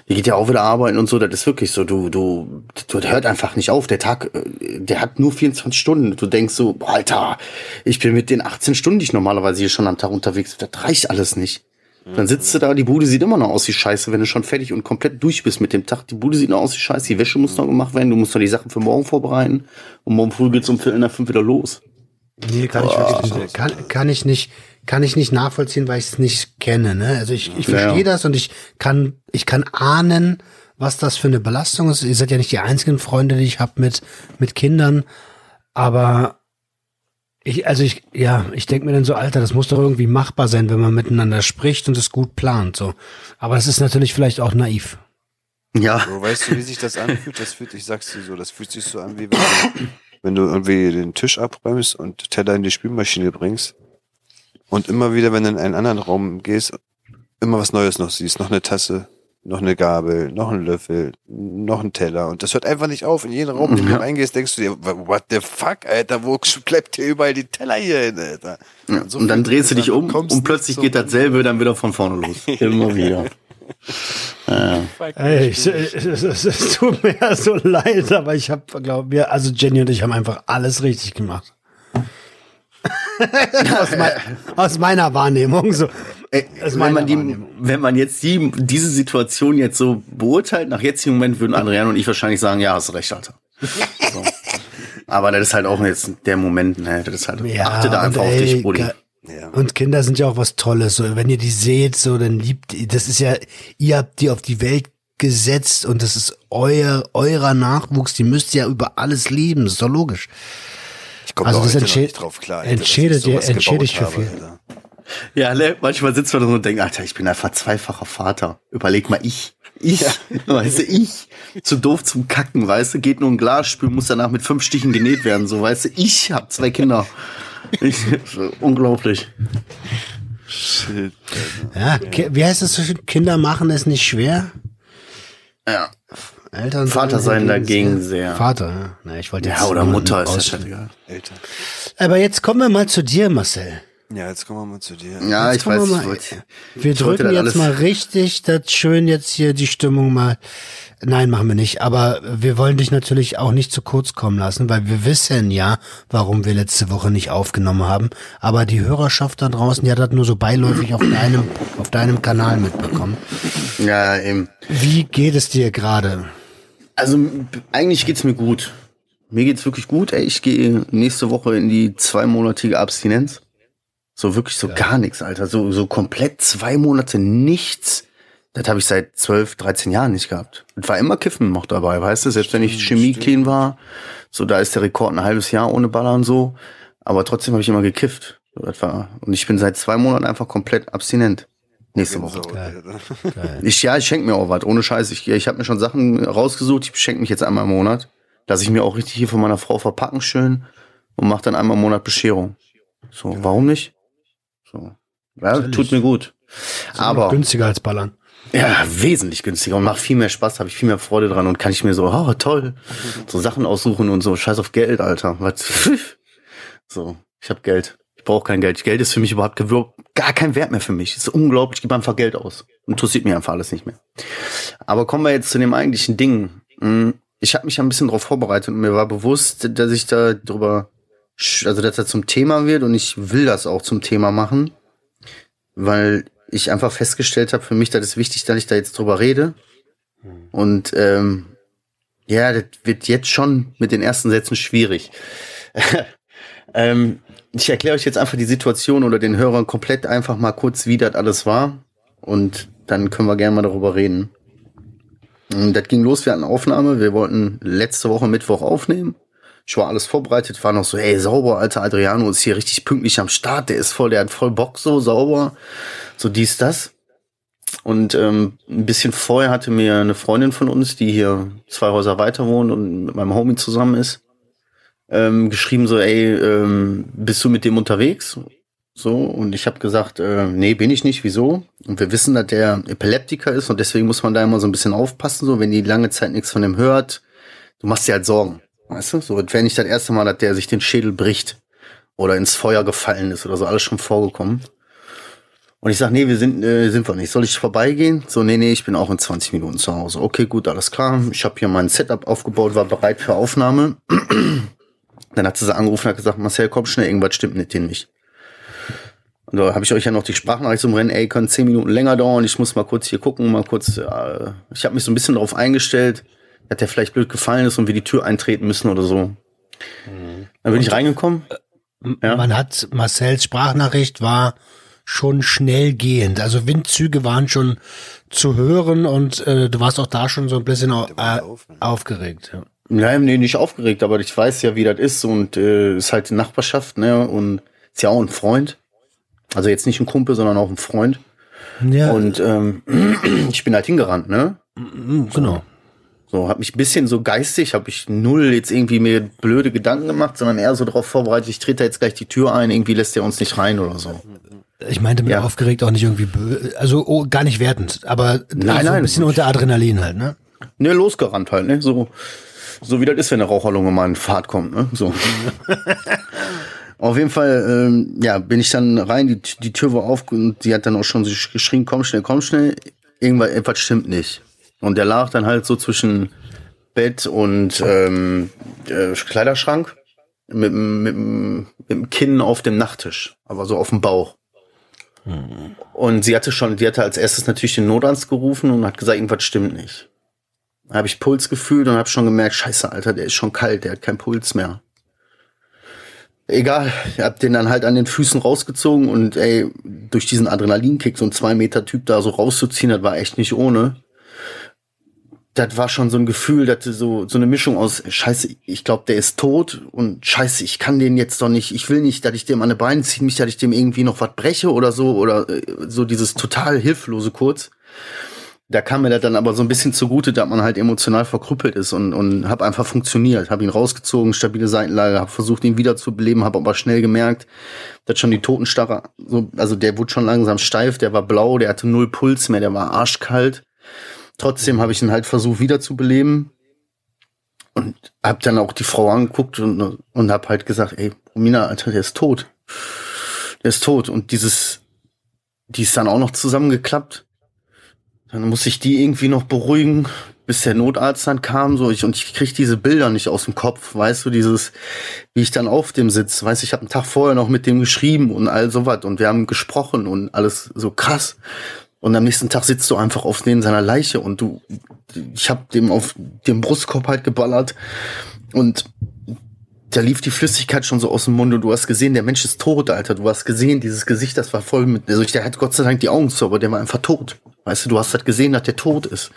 Die geht ja auch wieder arbeiten und so, das ist wirklich so, du, du, du, hört einfach nicht auf. Der Tag, äh, der hat nur 24 Stunden. Du denkst so, Alter, ich bin mit den 18 Stunden, die ich normalerweise hier schon am Tag unterwegs bin, das reicht alles nicht. Dann sitzt du da, die Bude sieht immer noch aus wie Scheiße, wenn du schon fertig und komplett durch bist mit dem Tag. Die Bude sieht noch aus wie Scheiße, die Wäsche muss noch gemacht werden, du musst noch die Sachen für morgen vorbereiten und morgen früh geht's um Viertel nach fünf wieder los. Nee, kann ich wirklich nicht. Kann, kann ich nicht, kann ich nicht nachvollziehen, weil ich es nicht kenne. Ne? Also ich, ich Ja, verstehe ja. das und ich kann, ich kann ahnen, was das für eine Belastung ist. Ihr seid ja nicht die einzigen Freunde, die ich habe mit, mit Kindern, aber ich, also ich, ja, ich denke mir dann so, Alter, das muss doch irgendwie machbar sein, wenn man miteinander spricht und es gut plant. So. Aber es ist natürlich vielleicht auch naiv. Ja, Bro, weißt du, wie sich das anfühlt? Das fühlt, ich sag's dir so, das fühlt sich so an, wie wenn du, wenn du irgendwie den Tisch abräumst und Teller in die Spülmaschine bringst und immer wieder, wenn du in einen anderen Raum gehst, immer was Neues noch siehst. Noch eine Tasse, noch eine Gabel, noch ein Löffel, noch ein Teller. Und das hört einfach nicht auf. In jeden Raum, in den du reingehst, denkst du dir, what the fuck, Alter, wo schleppt ihr überall die Teller hier hin, Alter? Ja, so und dann drehst du dich um kommst und plötzlich geht dasselbe dann wieder von vorne los. Immer wieder. Ey, ich, es, es, es tut mir ja so leid, aber ich habe, glaube mir, also Jenny und ich haben einfach alles richtig gemacht. Aus, mein, aus meiner Wahrnehmung. So. Ey, Das ist wenn, man die, Wahrnehmung. wenn man jetzt die, diese Situation jetzt so beurteilt, nach jetzigem Moment würden Adrian und ich wahrscheinlich sagen, ja, hast recht, Alter. So. Aber das ist halt auch jetzt der Moment, ne? Das ist halt, achte da einfach auf ey, dich, Brudi. Ja. Und Kinder sind ja auch was Tolles. So, wenn ihr die seht, so, dann liebt ihr, das ist ja, ihr habt die auf die Welt gesetzt und das ist euer, eurer Nachwuchs, die müsst ihr ja über alles lieben, ist doch logisch. Ich komme Also da das heute nicht drauf klar. Alter, dass ich entschädigt ihr- sowas entschädigt für viel. Alter. Ja, ne, manchmal sitzt man da so und denkt, Alter, ich bin einfach zweifacher Vater. Überleg mal, ich. Ich, weißt du, ich, zu doof zum Kacken, weißt du, geht nur ein Glas spülen, muss danach mit fünf Stichen genäht werden, so, weißt du, ich hab zwei Kinder. Ich, unglaublich. Shit. Ja, wie heißt das so? Kinder machen es nicht schwer. Ja. Eltern Vater sein dagegen sehr. Vater, ja. Na, ich wollte jetzt Ja, oder Mutter ist ja aus- scheißegal. Alter. Aber jetzt kommen wir mal zu dir, Marcel. Ja, jetzt kommen wir mal zu dir. Ja, Jetzt ich weiß, wir ich mal- wollte, Wir drücken jetzt alles- mal richtig das schön jetzt hier die Stimmung mal. Nein, machen wir nicht. Aber wir wollen dich natürlich auch nicht zu kurz kommen lassen, weil wir wissen ja, warum wir letzte Woche nicht aufgenommen haben. Aber die Hörerschaft da draußen, die hat das nur so beiläufig auf deinem, auf deinem Kanal mitbekommen. ja, eben. Wie geht es dir gerade? Also, eigentlich geht's mir gut. Mir geht's wirklich gut, ey. Ich gehe nächste Woche in die zweimonatige Abstinenz. So wirklich so gar nichts, Alter. So, so komplett zwei Monate nichts. Das habe ich seit 12, 13 Jahren nicht gehabt. Es war immer Kiffen noch dabei, weißt du? Selbst wenn ich Chemie clean war, so da ist der Rekord ein halbes Jahr ohne Baller und so. Aber trotzdem habe ich immer gekifft. So, das war, und ich bin seit zwei Monaten einfach komplett abstinent. Nächste Woche. So, Alter. Ich, ja, ich schenke mir auch was, ohne Scheiß. Ich, ich habe mir schon Sachen rausgesucht, ich schenke mich jetzt einmal im Monat. Lass ich mir auch richtig hier von meiner Frau verpacken schön und mache dann einmal im Monat Bescherung. So, warum nicht? So. Ja, Natürlich. tut mir gut. Aber günstiger als Ballern. ja, wesentlich günstiger und macht viel mehr Spaß, habe ich viel mehr Freude dran und kann ich mir so, oh, toll, so Sachen aussuchen und so, scheiß auf Geld, Alter. Was? So, ich habe Geld. Ich brauche kein Geld. Geld ist für mich überhaupt gar kein Wert mehr für mich. ist unglaublich, ich gebe einfach Geld aus. Interessiert mich einfach alles nicht mehr. Aber kommen wir jetzt zu dem eigentlichen Ding. Hm, Ich habe mich ein bisschen darauf vorbereitet und mir war bewusst, dass ich da drüber, also dass das zum Thema wird und ich will das auch zum Thema machen, weil ich einfach festgestellt habe, für mich, das ist wichtig, dass ich da jetzt drüber rede. Und ähm, ja, das wird jetzt schon mit den ersten Sätzen schwierig. ähm, ich erkläre euch jetzt einfach die Situation oder den Hörern komplett einfach mal kurz, wie das alles war. Und dann können wir gerne mal darüber reden. Und das ging los, wir hatten Aufnahme. Wir wollten letzte Woche Mittwoch aufnehmen. Ich war alles vorbereitet, war noch so, ey, sauber, alter Adriano ist hier richtig pünktlich am Start, der ist voll, der hat voll Bock, so sauber, so dies, das. Und ähm, ein bisschen vorher hatte mir eine Freundin von uns, die hier zwei Häuser weiter wohnt und mit meinem Homie zusammen ist, ähm, geschrieben so, ey, ähm, bist du mit dem unterwegs? So, und ich habe gesagt, äh, nee, bin ich nicht, wieso? Und wir wissen, dass der Epileptiker ist und deswegen muss man da immer so ein bisschen aufpassen, so wenn die lange Zeit nichts von dem hört, du machst dir halt Sorgen. Weißt du? So, wenn nicht das erste Mal, dass der sich den Schädel bricht oder ins Feuer gefallen ist oder so, alles schon vorgekommen. Und ich sag, nee, wir sind, äh, sind wir nicht. Soll ich vorbeigehen? So, nee, nee, ich bin auch in 20 Minuten zu Hause. Okay, gut, alles klar. Ich habe hier mein Setup aufgebaut, war bereit für Aufnahme. Dann hat sie angerufen und hat gesagt, Marcel, komm schnell, irgendwas stimmt nicht in mich. Und da habe ich euch ja noch die Sprachnachricht zum Rennen, ey, kann zehn Minuten länger dauern, ich muss mal kurz hier gucken, mal kurz, äh, ich habe mich so ein bisschen darauf eingestellt, dass der vielleicht blöd gefallen ist und wir die Tür eintreten müssen oder so. Mhm. Dann bin ich reingekommen. Ja. Man hat, Marcells Sprachnachricht war schon schnell gehend. Also Windzüge waren schon zu hören und äh, du warst auch da schon so ein bisschen äh, aufgeregt. Ja. Nein, nee, nicht aufgeregt, aber ich weiß ja, wie das ist und äh, ist halt die Nachbarschaft, ne? Und ist ja auch ein Freund. Also jetzt nicht ein Kumpel, sondern auch ein Freund. Ja. Und ähm, ich bin halt hingerannt, ne? Genau. So, hab mich ein bisschen so geistig, habe ich null jetzt irgendwie mir blöde Gedanken gemacht, sondern eher so darauf vorbereitet, ich trete jetzt gleich die Tür ein, irgendwie lässt er uns nicht rein oder so. Ich meinte mir ja. aufgeregt auch nicht irgendwie, also oh, gar nicht wertend, aber nein, so ein nein, bisschen unter Adrenalin halt, ne? Ne, losgerannt halt, ne? So, so wie das ist, wenn eine Raucherlunge mal in Fahrt kommt, ne? So. Auf jeden Fall, ähm, ja, bin ich dann rein, die, die Tür war auf und sie hat dann auch schon geschrien, komm schnell, komm schnell. Irgendwas etwas stimmt nicht. Und der lag dann halt so zwischen Bett und ähm, äh, Kleiderschrank mit, mit, mit dem Kinn auf dem Nachttisch, aber so auf dem Bauch. Mhm. Und sie hatte schon, die hatte als erstes natürlich den Notarzt gerufen und hat gesagt, irgendwas stimmt nicht. Habe ich Puls gefühlt und habe schon gemerkt, scheiße, Alter, der ist schon kalt, der hat keinen Puls mehr. Egal, ich hab den dann halt an den Füßen rausgezogen und ey, durch diesen Adrenalinkick, so ein zwei Meter Typ da so rauszuziehen, das war echt nicht ohne. Das war schon so ein Gefühl, dass so, so eine Mischung aus, scheiße, ich glaube, der ist tot und scheiße, ich kann den jetzt doch nicht, ich will nicht, dass ich dem an die Beine ziehe, mich, dass ich dem irgendwie noch was breche oder so, oder äh, so dieses total hilflose kurz da kam mir das dann aber so ein bisschen zugute, dass man halt emotional verkrüppelt ist und, und habe einfach funktioniert, habe ihn rausgezogen, stabile Seitenlage, habe versucht ihn wieder zu beleben, habe aber schnell gemerkt, dass schon die Totenstarre, so, also der wurde schon langsam steif, der war blau, der hatte null Puls mehr, der war arschkalt. Trotzdem habe ich ihn halt versucht wieder zu beleben und habe dann auch die Frau angeguckt und, und habe halt gesagt, ey, Romina, Alter, der ist tot. Der ist tot und dieses, die ist dann auch noch zusammengeklappt dann muss ich die irgendwie noch beruhigen, bis der Notarzt dann kam, so. Ich und ich krieg diese Bilder nicht aus dem Kopf, weißt du, dieses, wie ich dann auf dem sitz, weißt du, ich habe einen Tag vorher noch mit dem geschrieben und all sowas und wir haben gesprochen und alles so krass. Und am nächsten Tag sitzt du einfach auf den seiner Leiche und du, ich habe dem auf dem Brustkorb halt geballert. Und da lief die Flüssigkeit schon so aus dem Mund und du hast gesehen, der Mensch ist tot, Alter. Du hast gesehen, dieses Gesicht, das war voll mit, also der hat Gott sei Dank die Augen zu, aber der war einfach tot. Weißt du, du hast halt gesehen, dass der tot ist.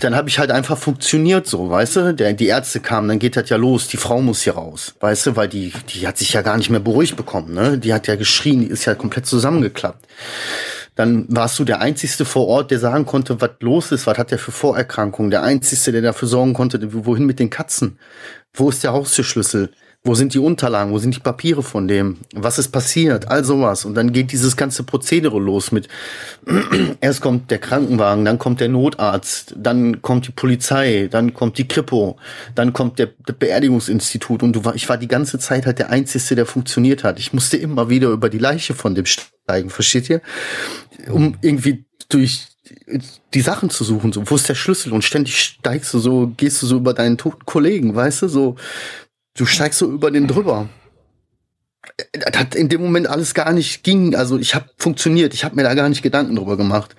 Dann habe ich halt einfach funktioniert so, weißt du? Der, die Ärzte kamen, dann geht das ja los. Die Frau muss hier raus, weißt du, weil die, die hat sich ja gar nicht mehr beruhigt bekommen, ne? Die hat ja geschrien, die ist ja komplett zusammengeklappt. Dann warst du der Einzige vor Ort, der sagen konnte, was los ist, was hat der für Vorerkrankungen. Der Einzige, der dafür sorgen konnte, wohin mit den Katzen. Wo ist der Haustürschlüssel? Wo sind die Unterlagen? Wo sind die Papiere von dem? Was ist passiert? All sowas. Und dann geht dieses ganze Prozedere los mit, erst kommt der Krankenwagen, dann kommt der Notarzt, dann kommt die Polizei, dann kommt die Kripo, dann kommt der, der Beerdigungsinstitut. Und du war, ich war die ganze Zeit halt der Einzige, der funktioniert hat. Ich musste immer wieder über die Leiche von dem steigen, versteht ihr? Um irgendwie durch die Sachen zu suchen, so, wo ist der Schlüssel? Und ständig steigst du so, gehst du so über deinen toten Kollegen, weißt du, so, du steigst so über den drüber. Das hat in dem Moment alles gar nicht ging. Also ich habe funktioniert. Ich habe mir da gar nicht Gedanken drüber gemacht.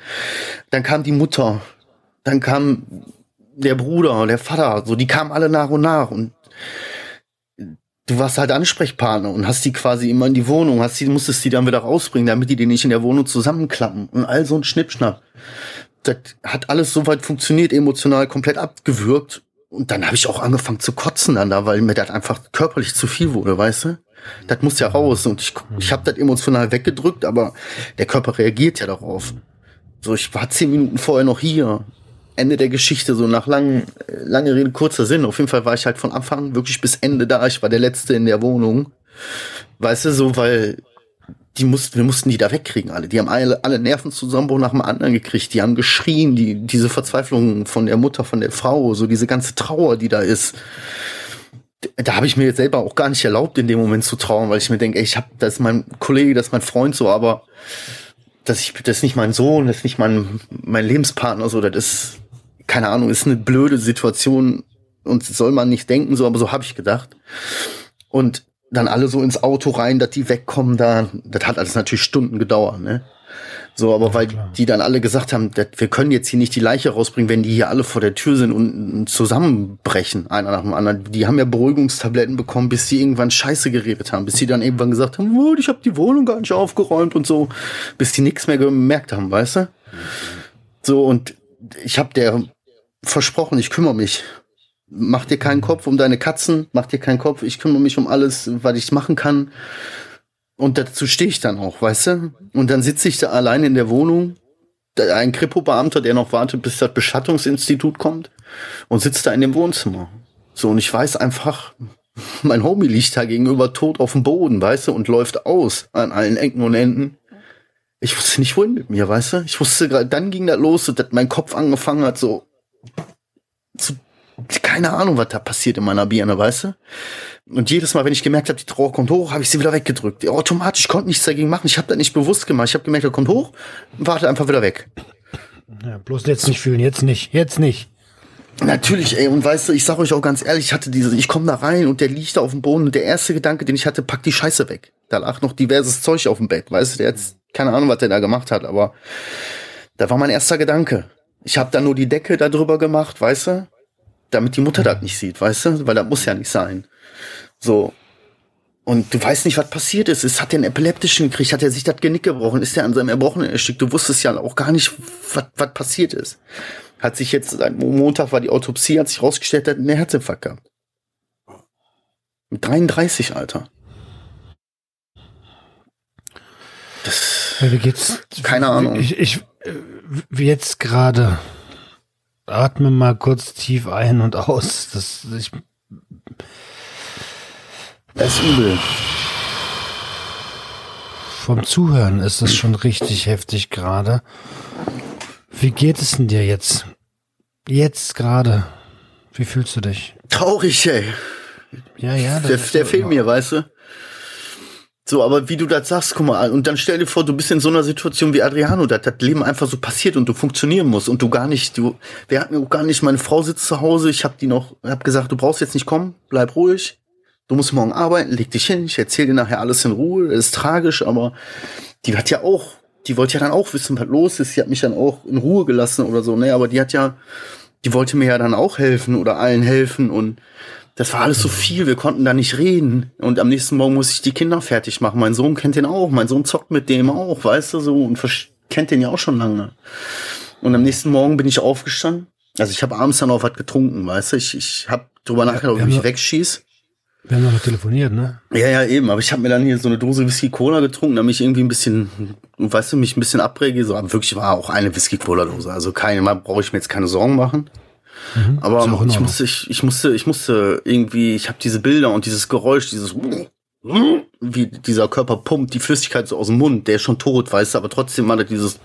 Dann kam die Mutter. Dann kam der Bruder, der Vater. So, die kamen alle nach und nach. Und du warst halt Ansprechpartner und hast die quasi immer in die Wohnung, hast die, musstest die dann wieder rausbringen, damit die die nicht in der Wohnung zusammenklappen. Und all so ein Schnippschnapp. Das hat alles soweit funktioniert, emotional komplett abgewürgt. Und dann habe ich auch angefangen zu kotzen dann da, weil mir das einfach körperlich zu viel wurde, weißt du? Das muss ja raus. Und ich, ich habe das emotional weggedrückt, aber der Körper reagiert ja darauf. So, ich war zehn Minuten vorher noch hier. Ende der Geschichte, so nach lang, lange Rede, kurzer Sinn. Auf jeden Fall war ich halt von Anfang wirklich bis Ende da. Ich war der Letzte in der Wohnung. Weißt du, so, weil die mussten, wir mussten die da wegkriegen alle. Die haben alle, alle Nervenzusammenbruch nach dem anderen gekriegt. Die haben geschrien, die, diese Verzweiflung von der Mutter, von der Frau, so diese ganze Trauer, die da ist. Da habe ich mir jetzt selber auch gar nicht erlaubt, in dem Moment zu trauern, weil ich mir denke, ich habe, das ist mein Kollege, das ist mein Freund so, aber dass ich, das ist nicht mein Sohn, das ist nicht mein, mein Lebenspartner, so, das ist, keine Ahnung, ist eine blöde Situation und soll man nicht denken, so, aber so habe ich gedacht. Und dann alle so ins Auto rein, dass die wegkommen da. Das hat alles natürlich Stunden gedauert, ne? So, aber ja, weil klar. die dann alle gesagt haben, wir können jetzt hier nicht die Leiche rausbringen, wenn die hier alle vor der Tür sind und zusammenbrechen, einer nach dem anderen. Die haben ja Beruhigungstabletten bekommen, bis sie irgendwann Scheiße geredet haben, bis sie dann irgendwann gesagt haben, oh, ich habe die Wohnung gar nicht aufgeräumt und so, bis die nichts mehr gemerkt haben, weißt du? So, und ich habe der versprochen, ich kümmere mich mach dir keinen Kopf um deine Katzen, mach dir keinen Kopf, ich kümmere mich um alles, was ich machen kann. Und dazu stehe ich dann auch, weißt du? Und dann sitze ich da allein in der Wohnung, ein Kripo-Beamter, der noch wartet, bis das Beschattungsinstitut kommt und sitzt da in dem Wohnzimmer. So, und ich weiß einfach, mein Homie liegt da gegenüber tot auf dem Boden, weißt du, und läuft aus an allen Ecken und Enden. Ich wusste nicht, wohin mit mir, weißt du? Ich wusste gerade, dann ging das los, dass mein Kopf angefangen hat, so zu keine Ahnung, was da passiert in meiner Birne, weißt du? Und jedes Mal, wenn ich gemerkt habe, die Trauer kommt hoch, habe ich sie wieder weggedrückt. Automatisch konnte nichts dagegen machen. Ich habe das nicht bewusst gemacht. Ich habe gemerkt, er kommt hoch und warte einfach wieder weg. Ja, bloß jetzt nicht fühlen, jetzt nicht, jetzt nicht. Natürlich, ey, und weißt du, ich sag euch auch ganz ehrlich, ich hatte diese, ich komme da rein und der liegt da auf dem Boden und der erste Gedanke, den ich hatte, pack die Scheiße weg. Da lag noch diverses Zeug auf dem Bett, weißt du, der jetzt, keine Ahnung, was der da gemacht hat, aber da war mein erster Gedanke. Ich habe dann nur die Decke da drüber gemacht, weißt du, damit die Mutter das nicht sieht, weißt du? Weil das muss ja nicht sein. So. Und du weißt nicht, was passiert ist. Es hat den epileptischen gekriegt, hat er sich das Genick gebrochen, ist er an seinem Erbrochenen erstickt. Du wusstest ja auch gar nicht, was, was passiert ist. Hat sich jetzt, seit Montag war die Autopsie, hat sich rausgestellt, hat einen Herzinfarkt gehabt. Mit 33, Alter. Das, wie geht's? Keine Ahnung. Ich, ich, wie jetzt gerade atme mal kurz tief ein und aus. Das, ich, das ist übel. Vom Zuhören ist das schon richtig heftig gerade. Wie geht es denn dir jetzt? Jetzt gerade. Wie fühlst du dich? Traurig, ey. Ja, ja. Der, der fehlt mir, weißt du? So, aber wie du das sagst, guck mal, und dann stell dir vor, du bist in so einer Situation wie Adriano, dass das Leben einfach so passiert und du funktionieren musst und du gar nicht, du, wir hatten auch gar nicht, meine Frau sitzt zu Hause, ich hab die noch, hab gesagt, du brauchst jetzt nicht kommen, bleib ruhig, du musst morgen arbeiten, leg dich hin, ich erzähl dir nachher alles in Ruhe, das ist tragisch, aber die hat ja auch, die wollte ja dann auch wissen, was los ist, sie hat mich dann auch in Ruhe gelassen oder so, ne, aber die hat ja, die wollte mir ja dann auch helfen oder allen helfen und das war alles so viel, wir konnten da nicht reden. Und am nächsten Morgen muss ich die Kinder fertig machen. Mein Sohn kennt den auch, mein Sohn zockt mit dem auch, weißt du, so, und kennt den ja auch schon lange. Und am nächsten Morgen bin ich aufgestanden. Also ich habe abends dann auch was getrunken, weißt du. Ich, ich habe drüber nachgedacht, ob ich mich wegschieß. Wir haben noch telefoniert, ne? Ja, ja, eben. Aber ich habe mir dann hier so eine Dose Whisky-Cola getrunken, damit ich irgendwie ein bisschen, weißt du, mich ein bisschen abrege. So, aber wirklich war auch eine Whisky-Cola-Dose. Also keine, brauche ich mir jetzt keine Sorgen machen. Mhm. Aber ich musste, ich, ich musste, ich musste irgendwie, ich habe diese Bilder und dieses Geräusch, dieses wie dieser Körper pumpt die Flüssigkeit so aus dem Mund, der ist schon tot, weißt du, aber trotzdem war da dieses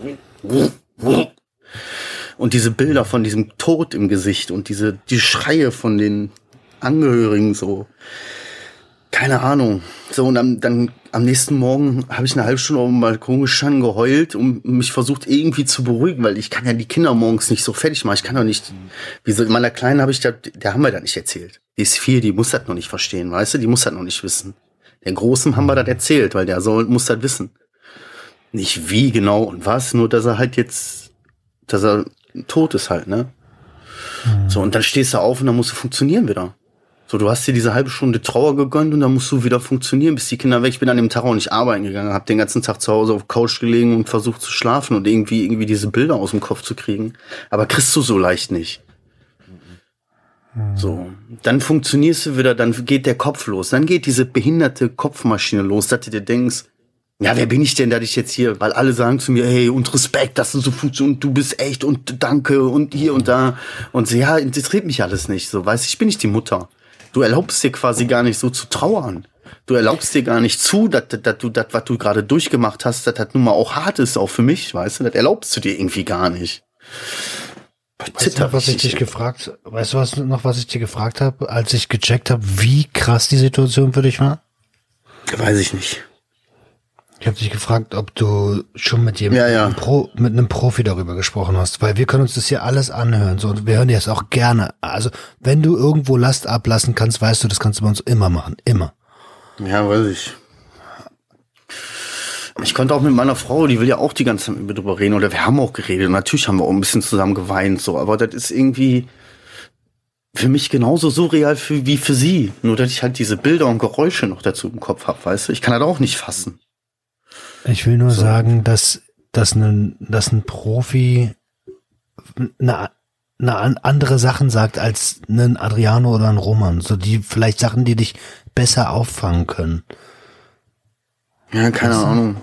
und diese Bilder von diesem Tod im Gesicht und diese die Schreie von den Angehörigen so keine Ahnung. So, und dann, dann am nächsten Morgen habe ich eine halbe Stunde auf dem Balkon gestanden, geheult und mich versucht irgendwie zu beruhigen, weil ich kann ja die Kinder morgens nicht so fertig machen. Ich kann doch nicht, wie so, meiner Kleinen habe ich da, der haben wir da nicht erzählt. Die ist vier, die muss das noch nicht verstehen, weißt du, die muss das noch nicht wissen. Der Großen haben wir das erzählt, weil der soll, muss das wissen. Nicht wie genau und was, nur dass er halt jetzt, dass er tot ist halt, ne? Mhm. So, und dann stehst du auf und dann musst du funktionieren wieder. So, du hast dir diese halbe Stunde Trauer gegönnt und dann musst du wieder funktionieren, bis die Kinder weg. Ich bin an dem Tag auch nicht arbeiten gegangen, habe den ganzen Tag zu Hause auf Couch gelegen und versucht zu schlafen und irgendwie irgendwie diese Bilder aus dem Kopf zu kriegen. Aber kriegst du so leicht nicht. So, dann funktionierst du wieder, dann geht der Kopf los, dann geht diese behinderte Kopfmaschine los, dass du dir denkst, ja, wer bin ich denn, dass ich jetzt hier, weil alle sagen zu mir, hey, und Respekt, dass du so funktionierst, du bist echt und danke und hier und da. Und so, ja, interessiert mich alles nicht, so, weißt ich bin nicht die Mutter. Du erlaubst dir quasi gar nicht so zu trauern. du erlaubst dir gar nicht zu, dass, dass du das, was du gerade durchgemacht hast, dass das nun mal auch hart ist, auch für mich, weißt du, das erlaubst du dir irgendwie gar nicht. Weißt du noch, was ich dich gefragt, weißt du was noch, was ich dir gefragt habe, als ich gecheckt habe, wie krass die Situation für dich war? Weiß ich nicht. Ich habe dich gefragt, ob du schon mit jemandem Ja, ja. Pro, mit einem Profi darüber gesprochen hast, weil wir können uns das hier alles anhören, so und wir hören dir das auch gerne. Also wenn du irgendwo Last ablassen kannst, weißt du, das kannst du bei uns immer machen, immer. Ja, weiß ich. Ich konnte auch mit meiner Frau, die will ja auch die ganze Zeit mit mir drüber reden, oder wir haben auch geredet. Und natürlich haben wir auch ein bisschen zusammen geweint, so, aber das ist irgendwie für mich genauso surreal für, wie für sie. Nur, dass ich halt diese Bilder und Geräusche noch dazu im Kopf habe, weißt du? Ich kann das auch nicht fassen. Ich will nur sagen, dass, dass, ein, dass ein Profi eine, eine an- andere Sachen sagt als ein Adriano oder ein Roman. So die vielleicht Sachen, die dich besser auffangen können. Ja, keine Ahnung.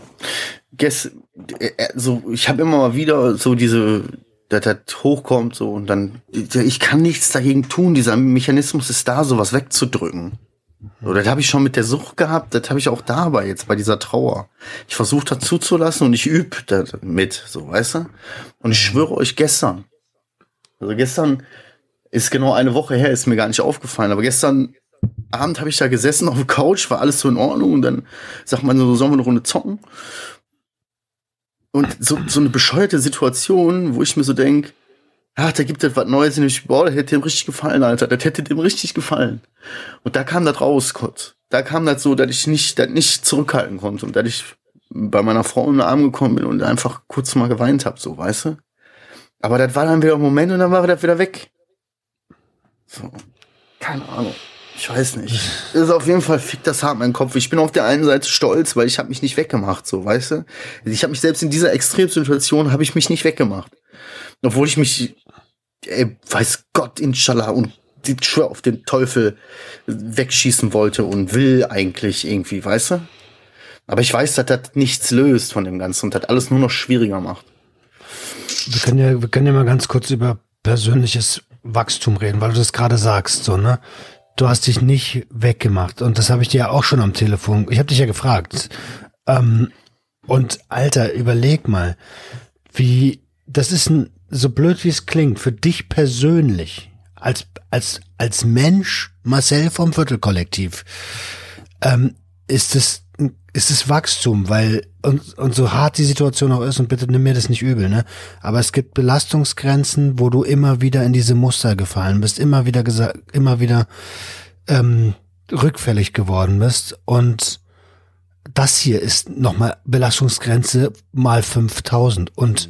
Guess, äh, äh, so, ich habe immer mal wieder so diese, dass das hochkommt so und dann, ich kann nichts dagegen tun. Dieser Mechanismus ist da, sowas wegzudrücken. So, das habe ich schon mit der Sucht gehabt, das habe ich auch dabei jetzt bei dieser Trauer. Ich versuche das zuzulassen und ich übe das mit, so, weißt du? Und ich schwöre euch gestern. Also gestern ist genau eine Woche her, ist mir gar nicht aufgefallen, aber gestern Abend habe ich da gesessen auf der Couch, war alles so in Ordnung und dann sagt man so, sollen wir eine Runde zocken? Und so, so eine bescheuerte Situation, wo ich mir so denk, ach, da gibt es was Neues in dem Spiel, boah, das hätte dem richtig gefallen, Alter, das hätte dem richtig gefallen. Und da kam das raus, kurz. Da kam das so, dass ich nicht, das nicht zurückhalten konnte und dass ich bei meiner Frau in den Arm gekommen bin und einfach kurz mal geweint hab, so, weißt du? Aber das war dann wieder ein Moment und dann war das wieder weg. So. Keine Ahnung. Ich weiß nicht. Das ist auf jeden Fall fickt das hart mein Kopf. Ich bin auf der einen Seite stolz, weil ich habe mich nicht weggemacht, so, weißt du? Ich habe mich selbst in dieser Extremsituation habe ich mich nicht weggemacht. Obwohl ich mich ey, weiß Gott, inshallah und die schwör auf den Teufel wegschießen wollte und will eigentlich irgendwie, weißt du? Aber ich weiß, dass das nichts löst von dem Ganzen und das alles nur noch schwieriger macht. Wir können ja, wir können ja mal ganz kurz über persönliches Wachstum reden, weil du das gerade sagst, so, ne? Du hast dich nicht weggemacht und das habe ich dir ja auch schon am Telefon. Ich habe dich ja gefragt. Ähm, und Alter, überleg mal, wie das ist ein so blöd wie es klingt für dich persönlich als als als Mensch Marcel vom Viertelkollektiv ähm, ist es ist es Wachstum, weil und, und so hart die Situation auch ist und bitte nimm mir das nicht übel, ne? Aber es gibt Belastungsgrenzen, wo du immer wieder in diese Muster gefallen bist, immer wieder gesagt, immer wieder ähm, rückfällig geworden bist und das hier ist nochmal Belastungsgrenze mal 5000 und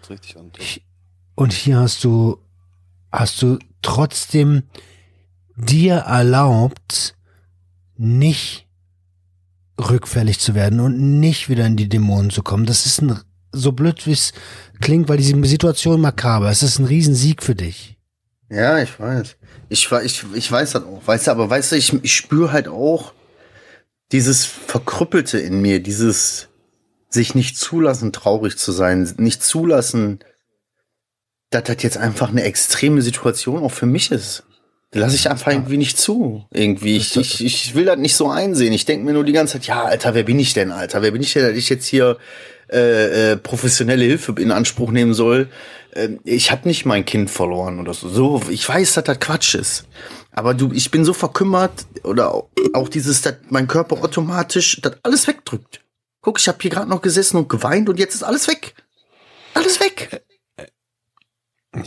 ist richtig an. Und hier hast du, hast du trotzdem dir erlaubt, nicht rückfällig zu werden und nicht wieder in die Dämonen zu kommen. Das ist ein, so blöd wie es klingt, weil diese Situation makaber, es ist ein Riesensieg für dich. Ja, ich weiß. Ich, ich, ich weiß das auch. Weißt du, aber weißt du, ich, ich spüre halt auch dieses Verkrüppelte in mir, dieses sich nicht zulassen, traurig zu sein, nicht zulassen, dass das jetzt einfach eine extreme Situation auch für mich ist. Das lasse ich einfach irgendwie nicht zu. Irgendwie. Ich, ich, ich will das nicht so einsehen. Ich denke mir nur die ganze Zeit, ja, Alter, wer bin ich denn, Alter? Wer bin ich denn, dass ich jetzt hier äh, äh, professionelle Hilfe in Anspruch nehmen soll? Ähm, ich habe nicht mein Kind verloren oder so. so. Ich weiß, dass das Quatsch ist. Aber du, ich bin so verkümmert oder auch- auch dieses, dass mein Körper automatisch das alles wegdrückt. Guck, ich habe hier gerade noch gesessen und geweint und jetzt ist alles weg. Alles weg.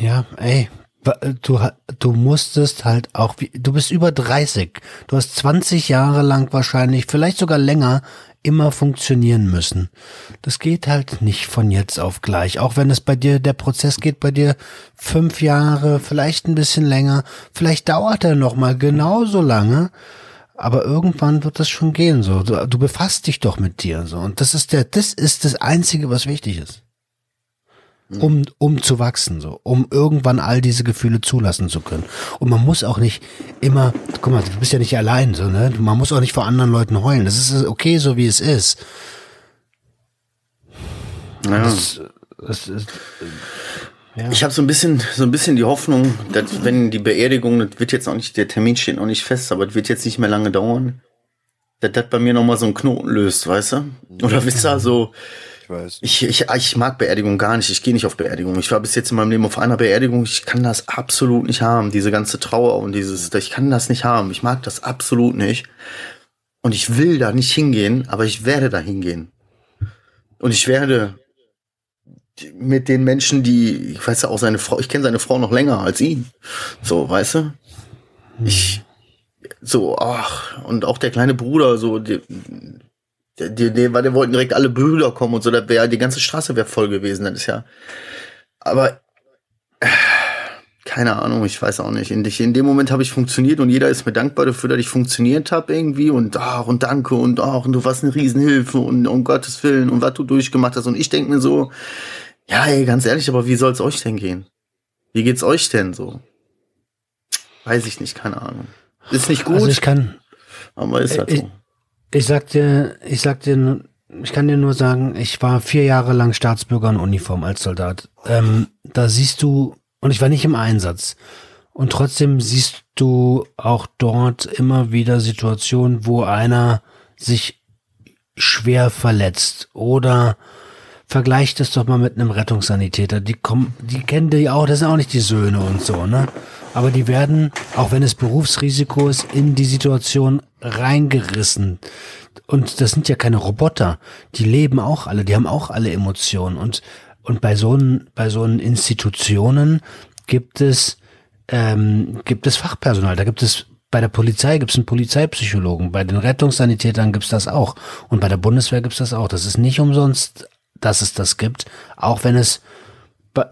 Ja, ey, du, du musstest halt auch, du bist über 30. Du hast 20 Jahre lang wahrscheinlich, vielleicht sogar länger, immer funktionieren müssen. Das geht halt nicht von jetzt auf gleich. Auch wenn es bei dir, der Prozess geht bei dir fünf Jahre, vielleicht ein bisschen länger, vielleicht dauert er noch mal genauso lange. Aber irgendwann wird das schon gehen, so. Du, du befasst dich doch mit dir, so. Und das ist der, das ist das Einzige, was wichtig ist um, um zu wachsen, so, um irgendwann all diese Gefühle zulassen zu können. Und man muss auch nicht immer, guck mal, du bist ja nicht allein, so, ne? Man muss auch nicht vor anderen Leuten heulen. Das ist okay, so wie es ist. Ja. Das, das ist, ja. Ich habe so ein bisschen, so ein bisschen die Hoffnung, dass wenn die Beerdigung, das wird jetzt auch nicht, der Termin steht noch nicht fest, aber es wird jetzt nicht mehr lange dauern, dass das bei mir nochmal so einen Knoten löst, weißt du? Oder wisst ihr, so, Ich weiß. ich, ich, ich mag Beerdigung gar nicht. Ich gehe nicht auf Beerdigung. Ich war bis jetzt in meinem Leben auf einer Beerdigung. Ich kann das absolut nicht haben. Diese ganze Trauer und dieses, ich kann das nicht haben. Ich mag das absolut nicht. Und ich will da nicht hingehen, aber ich werde da hingehen. Und ich werde mit den Menschen, die, ich weiß ja auch seine Frau, ich kenne seine Frau noch länger als ihn. So, weißt du? Ich, so, ach, und auch der kleine Bruder, so, die, die, die, weil die wollten direkt alle Brüder kommen und so, da wäre die ganze Straße wäre voll gewesen, das ist ja. Aber äh, keine Ahnung, ich weiß auch nicht. In, in dem Moment habe ich funktioniert und jeder ist mir dankbar dafür, dass ich funktioniert habe irgendwie und ach und danke und ach und du warst eine Riesenhilfe und um Gottes Willen und was du durchgemacht hast und ich denke mir so, ja, ey, ganz ehrlich, aber wie soll's euch denn gehen? Wie geht's euch denn so? Weiß ich nicht, keine Ahnung. Ist nicht gut, Also ich kann, aber ist halt ich- so. Ich sag dir, ich sag dir, ich kann dir nur sagen, ich war vier Jahre lang Staatsbürger in Uniform als Soldat. Ähm, da siehst du, und ich war nicht im Einsatz. Und trotzdem siehst du auch dort immer wieder Situationen, wo einer sich schwer verletzt oder vergleicht es doch mal mit einem Rettungssanitäter. Die kommen, die kennen die auch, das sind auch nicht die Söhne und so, ne? Aber die werden, auch wenn es Berufsrisiko ist, in die Situation reingerissen. Und das sind ja keine Roboter. Die leben auch alle, die haben auch alle Emotionen. Und, und bei so, bei so Institutionen gibt es, ähm, gibt es Fachpersonal. Da gibt es bei der Polizei gibt es einen Polizeipsychologen, bei den Rettungssanitätern gibt es das auch und bei der Bundeswehr gibt es das auch. Das ist nicht umsonst, dass es das gibt, auch wenn es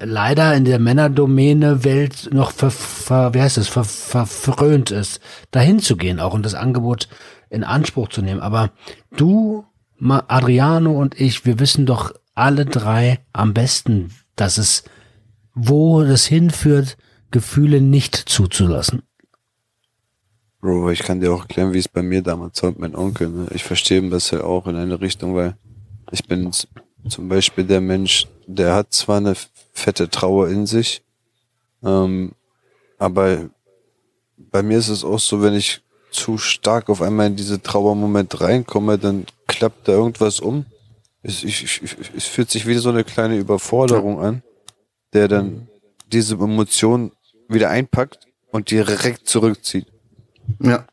leider in der Männerdomäne Welt noch ver, ver, wie heißt es, ver, verfrönt ist, dahin zu gehen auch und das Angebot in Anspruch zu nehmen. Aber du, Adriano und ich, wir wissen doch alle drei am besten, dass es, wo das hinführt, Gefühle nicht zuzulassen. Bro, ich kann dir auch erklären, wie es bei mir damals war mit meinem Onkel. Ne? Ich verstehe das ja auch in eine Richtung, weil ich bin zum Beispiel der Mensch, der hat zwar eine fette Trauer in sich, ähm, aber bei mir ist es auch so, wenn ich zu stark auf einmal in diese Trauermoment reinkomme, dann klappt da irgendwas um. Es, ich, ich, es fühlt sich wie so eine kleine Überforderung an, der dann diese Emotion wieder einpackt und direkt zurückzieht. Ja.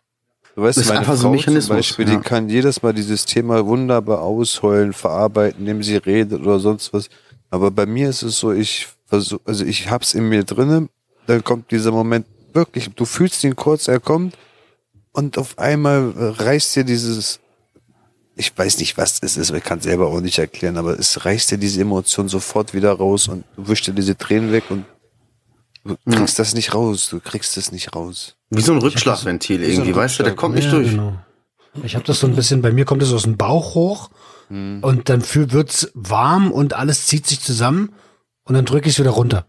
Du weißt, Das ist meine einfach Frau so ein zum Mechanismus, Beispiel, ja. die kann jedes Mal dieses Thema wunderbar ausheulen, verarbeiten, indem sie redet oder sonst was. Aber bei mir ist es so, ich versuch, also ich hab's in mir drinne, dann kommt dieser Moment wirklich, du fühlst ihn kurz, er kommt und auf einmal reißt dir dieses, ich weiß nicht, was es ist, ich kann selber auch nicht erklären, aber es reißt dir diese Emotion sofort wieder raus und du wischst dir diese Tränen weg und du kriegst das nicht raus, du kriegst es nicht raus. Wie so ein Rückschlagventil so ein irgendwie, weißt du, der Rückschlag. kommt nicht Ja, durch. Genau. Ich habe das so ein bisschen, bei mir kommt es aus dem Bauch hoch und dann fühl- wird's warm und alles zieht sich zusammen und dann drücke ich es wieder runter.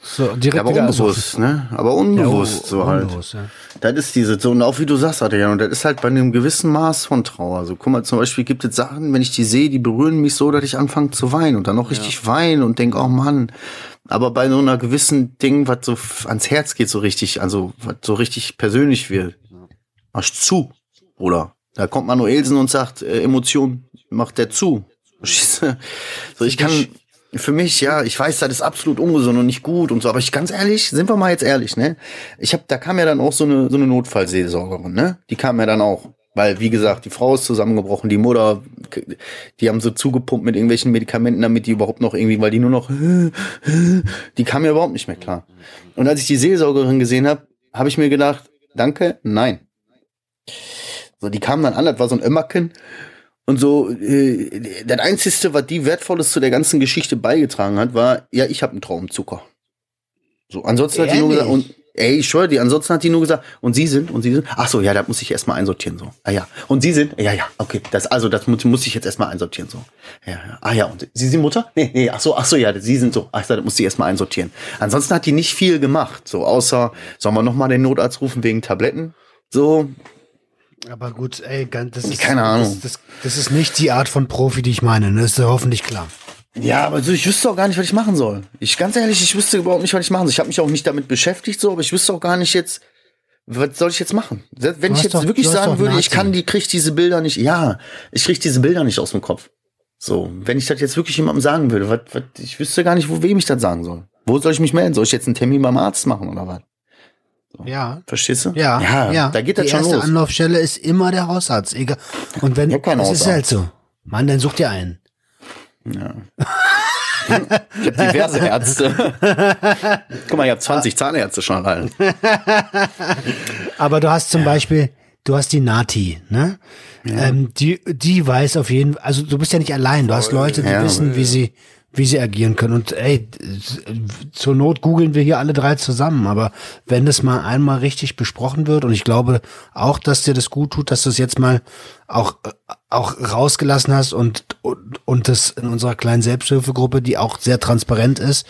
So, direkt Ja, aber wieder also- unbewusst, ne? Aber Ja, unbewusst un- so halt. unbewusst, ja. Das ist diese, so, und auch wie du sagst, Adrian, und das ist halt bei einem gewissen Maß von Trauer. So, guck mal, zum Beispiel gibt es Sachen, wenn ich die sehe, die berühren mich so, dass ich anfange zu weinen und dann noch richtig weinen und denk, oh Mann. Aber bei so einer gewissen Ding, was so ans Herz geht, so richtig, also, was so richtig persönlich wird, machst zu, oder? Da kommt Manuelsen und sagt, äh, Emotion macht der zu. So, ich kann, für mich, ja, ich weiß, das ist absolut ungesund und nicht gut und so, aber ich ganz ehrlich, sind wir mal jetzt ehrlich, ne? Ich hab, da kam ja dann auch so eine, so eine Notfallseelsorgerin, ne? Die kam ja dann auch. Weil, wie gesagt, die Frau ist zusammengebrochen, die Mutter, die haben so zugepumpt mit irgendwelchen Medikamenten, damit die überhaupt noch irgendwie, weil die nur noch, die kam ja überhaupt nicht mehr klar. Und als ich die Seelsorgerin gesehen habe, habe ich mir gedacht, danke, nein. So, die kam dann an, das war so ein Ömmerken. Und so, äh, das Einzige, was die Wertvolles zu der ganzen Geschichte beigetragen hat, war, ja, ich habe einen Traumzucker. So, ansonsten hat die nur gesagt, Ehrlich? und ey, ich schwöre dir, ansonsten hat die nur gesagt, und sie sind, und sie sind, ach so, ja, da muss ich erstmal einsortieren, so. Ah ja. Und sie sind, ja, ja, okay, das, also, das muss, muss ich jetzt erstmal einsortieren, so. Ja, ja. Ah ja, und sie sind Mutter? Nee, nee, ach so, ach so, ja, sie sind so. Ach, das muss ich erstmal einsortieren. Ansonsten hat die nicht viel gemacht, so, außer, sollen wir nochmal den Notarzt rufen wegen Tabletten? So, Aber gut, ey, das ist, Keine Ahnung. Das, das, das ist nicht die Art von Profi, die ich meine, ne? Das ist ja hoffentlich klar. Ja, aber so, ich wüsste auch gar nicht, was ich machen soll. Ich ganz ehrlich, ich wüsste überhaupt nicht, was ich machen soll. Ich habe mich auch nicht damit beschäftigt, so, aber ich wüsste auch gar nicht jetzt, Was soll ich jetzt machen? Wenn ich jetzt doch- wirklich sagen würde, ich Nazi. kann die, krieg diese Bilder nicht, ja, ich krieg diese Bilder nicht aus dem Kopf. So, wenn ich das jetzt wirklich jemandem sagen würde, was, was, ich wüsste gar nicht, wo wem ich das sagen soll. Wo soll ich mich melden? Soll ich jetzt einen Termin beim Arzt machen oder was? Ja. Verstehst du? Ja, ja, ja. da geht Die das schon erste los. Anlaufstelle ist immer der Hausarzt. Egal. Und wenn, Ich das ist Hausarzt. halt so. Mann, dann such dir einen. Ja. ich habe diverse Ärzte. Guck mal, ich habe 20 Zahnärzte schon rein. Aber du hast zum Beispiel, du hast die Nati, ne? Ähm, die, die weiß auf jeden Fall, also du bist ja nicht allein, du hast Leute, die Ja, wissen, wie sie, wie sie agieren können. Und ey, zur Not googeln wir hier alle drei zusammen. Aber wenn das mal einmal richtig besprochen wird, und ich glaube auch, dass dir das gut tut, dass du es jetzt mal auch, auch rausgelassen hast und, und, und das in unserer kleinen Selbsthilfegruppe, die auch sehr transparent ist,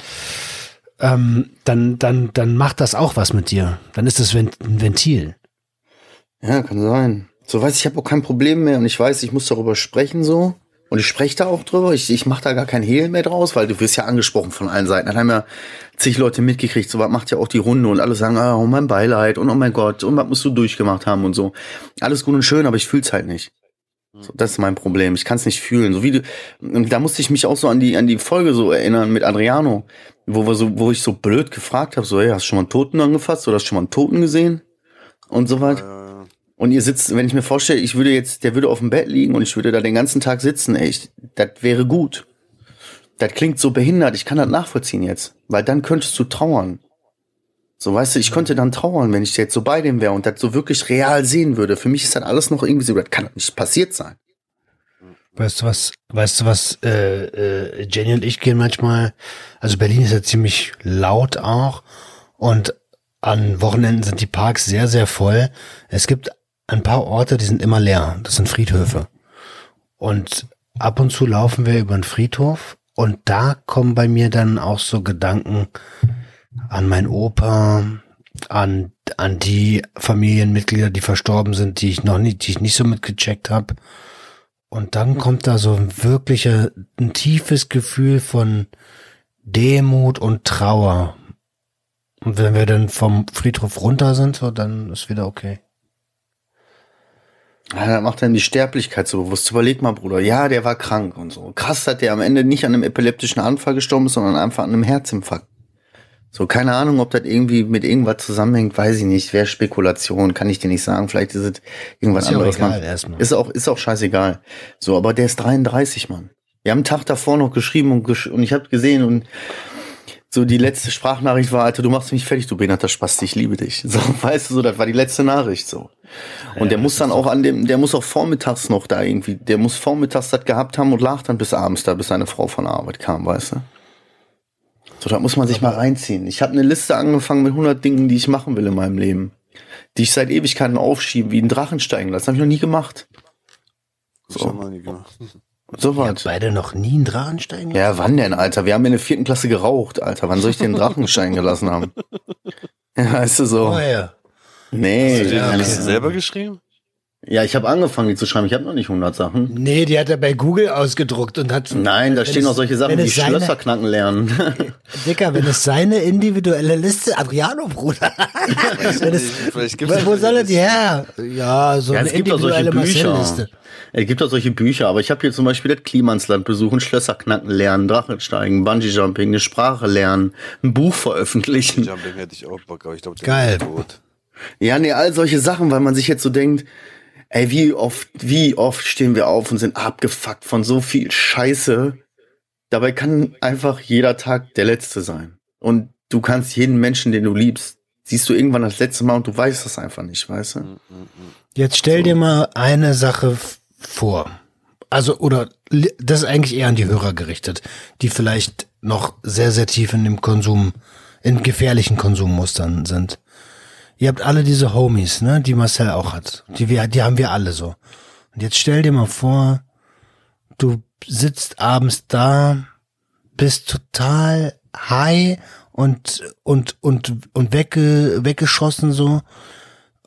ähm, dann, dann, dann macht das auch was mit dir. Dann ist das ein Ventil. Ja, kann sein. So weiß ich, ich habe auch kein Problem mehr und ich weiß, ich muss darüber sprechen so. Und ich spreche da auch drüber. Ich, ich mache da gar kein Hehl mehr draus, weil du wirst ja angesprochen von allen Seiten. Dann haben ja zig Leute mitgekriegt, so was macht ja auch die Runde und alle sagen, ah, oh mein Beileid und oh mein Gott und was musst du durchgemacht haben und so. Alles gut und schön, aber ich fühl's halt nicht. So, das ist mein Problem. Ich kann es nicht fühlen. So wie du, und da musste ich mich auch so an die an die Folge so erinnern mit Adriano, wo wir so, wo ich so blöd gefragt habe, so, hey, hast du schon mal einen Toten angefasst oder hast du schon mal einen Toten gesehen und so was. Äh, Und ihr sitzt, wenn ich mir vorstelle, ich würde jetzt, der würde auf dem Bett liegen und ich würde da den ganzen Tag sitzen, ich, das wäre gut. Das klingt so behindert, ich kann das nachvollziehen jetzt, weil dann könntest du trauern. So, weißt du, ich könnte dann trauern, wenn ich jetzt so bei dem wäre und das so wirklich real sehen würde. Für mich ist das alles noch irgendwie so, das kann nicht passiert sein. Weißt du was, weißt du was, äh, äh, Jenny und ich gehen manchmal, also Berlin ist ja ziemlich laut auch und an Wochenenden sind die Parks sehr, sehr voll. Es gibt ein paar Orte, die sind immer leer. Das sind Friedhöfe. Und ab und zu laufen wir über den Friedhof und da kommen bei mir dann auch so Gedanken an mein Opa, an, an die Familienmitglieder, die verstorben sind, die ich noch nie, die ich nicht so mitgecheckt habe. Und dann kommt da so ein wirklicher, ein tiefes Gefühl von Demut und Trauer. Und wenn wir dann vom Friedhof runter sind, so, dann ist wieder okay. Ja, das macht dann die Sterblichkeit so bewusst. Überleg mal, Bruder, ja, der war krank und so. Krass, dass der am Ende nicht an einem epileptischen Anfall gestorben ist, sondern einfach an einem Herzinfarkt. So, keine Ahnung, ob das irgendwie mit irgendwas zusammenhängt, weiß ich nicht. Wäre Spekulation, kann ich dir nicht sagen. Vielleicht ist es irgendwas Ist anderes. egal erstmal. Ist auch, ist auch scheißegal. So, aber der ist 33, Mann. Wir haben einen Tag davor noch geschrieben und, gesch und ich habe gesehen und so die letzte Sprachnachricht war, Alter, du machst mich fertig, du behinderter Spasti, ich liebe dich. So, weißt du, so, das war die letzte Nachricht, so. Und der muss dann auch an dem, der muss auch vormittags noch da irgendwie, der muss vormittags das gehabt haben und lag dann bis abends da, bis seine Frau von der Arbeit kam, weißt du? So, da muss man sich mal reinziehen. Ich habe eine Liste angefangen mit 100 Dingen, die ich machen will in meinem Leben. Die ich seit Ewigkeiten aufschiebe, wie einen Drachen steigen lassen. Das habe ich noch nie gemacht. das haben wir nie gemacht. So was. beide noch nie einen Drachen steigen? Ja, wann denn, Alter? Wir haben in der vierten Klasse geraucht, Alter. Wann soll ich den Drachen steigen gelassen haben? Ja, weißt du so. Oh ja. Nee. Hast du Ja, die nee. Liste selber geschrieben? Ja, ich habe angefangen, die zu schreiben. Ich habe noch nicht 100 Sachen. Nee, die hat er bei Google ausgedruckt und hat. Nein, da stehen es- noch solche Sachen wie seine- Schlösser knacken lernen. Dicker, wenn es seine individuelle Liste, Adriano, Bruder. wenn es, wo soll er die her? Ja, so Ja, eine es gibt auch solche individuelle Bücher. Marcel-Liste. Es gibt auch solche Bücher, aber ich habe hier zum Beispiel das Klimansland besuchen, Schlösser knacken lernen, Drachensteigen, Bungee-Jumping, eine Sprache lernen, ein Buch veröffentlichen. Jumping hätte ich auch Bock, aber ich glaube, Geil. ist tot. Ja, nee, all solche Sachen, weil man sich jetzt so denkt, ey, wie oft, wie oft stehen wir auf und sind abgefuckt von so viel Scheiße. Dabei kann einfach jeder Tag der letzte sein. Und du kannst jeden Menschen, den du liebst, siehst du irgendwann das letzte Mal und du weißt das einfach nicht, weißt du? Jetzt stell dir mal eine Sache vor. Also, oder das ist eigentlich eher an die Hörer gerichtet, die vielleicht noch sehr, sehr tief in dem Konsum, in gefährlichen Konsummustern sind. Ihr habt alle diese Homies, ne, die Marcel auch hat. Die, wir, die haben wir alle so. Und jetzt stell dir mal vor, du sitzt abends da, bist total high und, und, und, und wegge, weggeschossen so.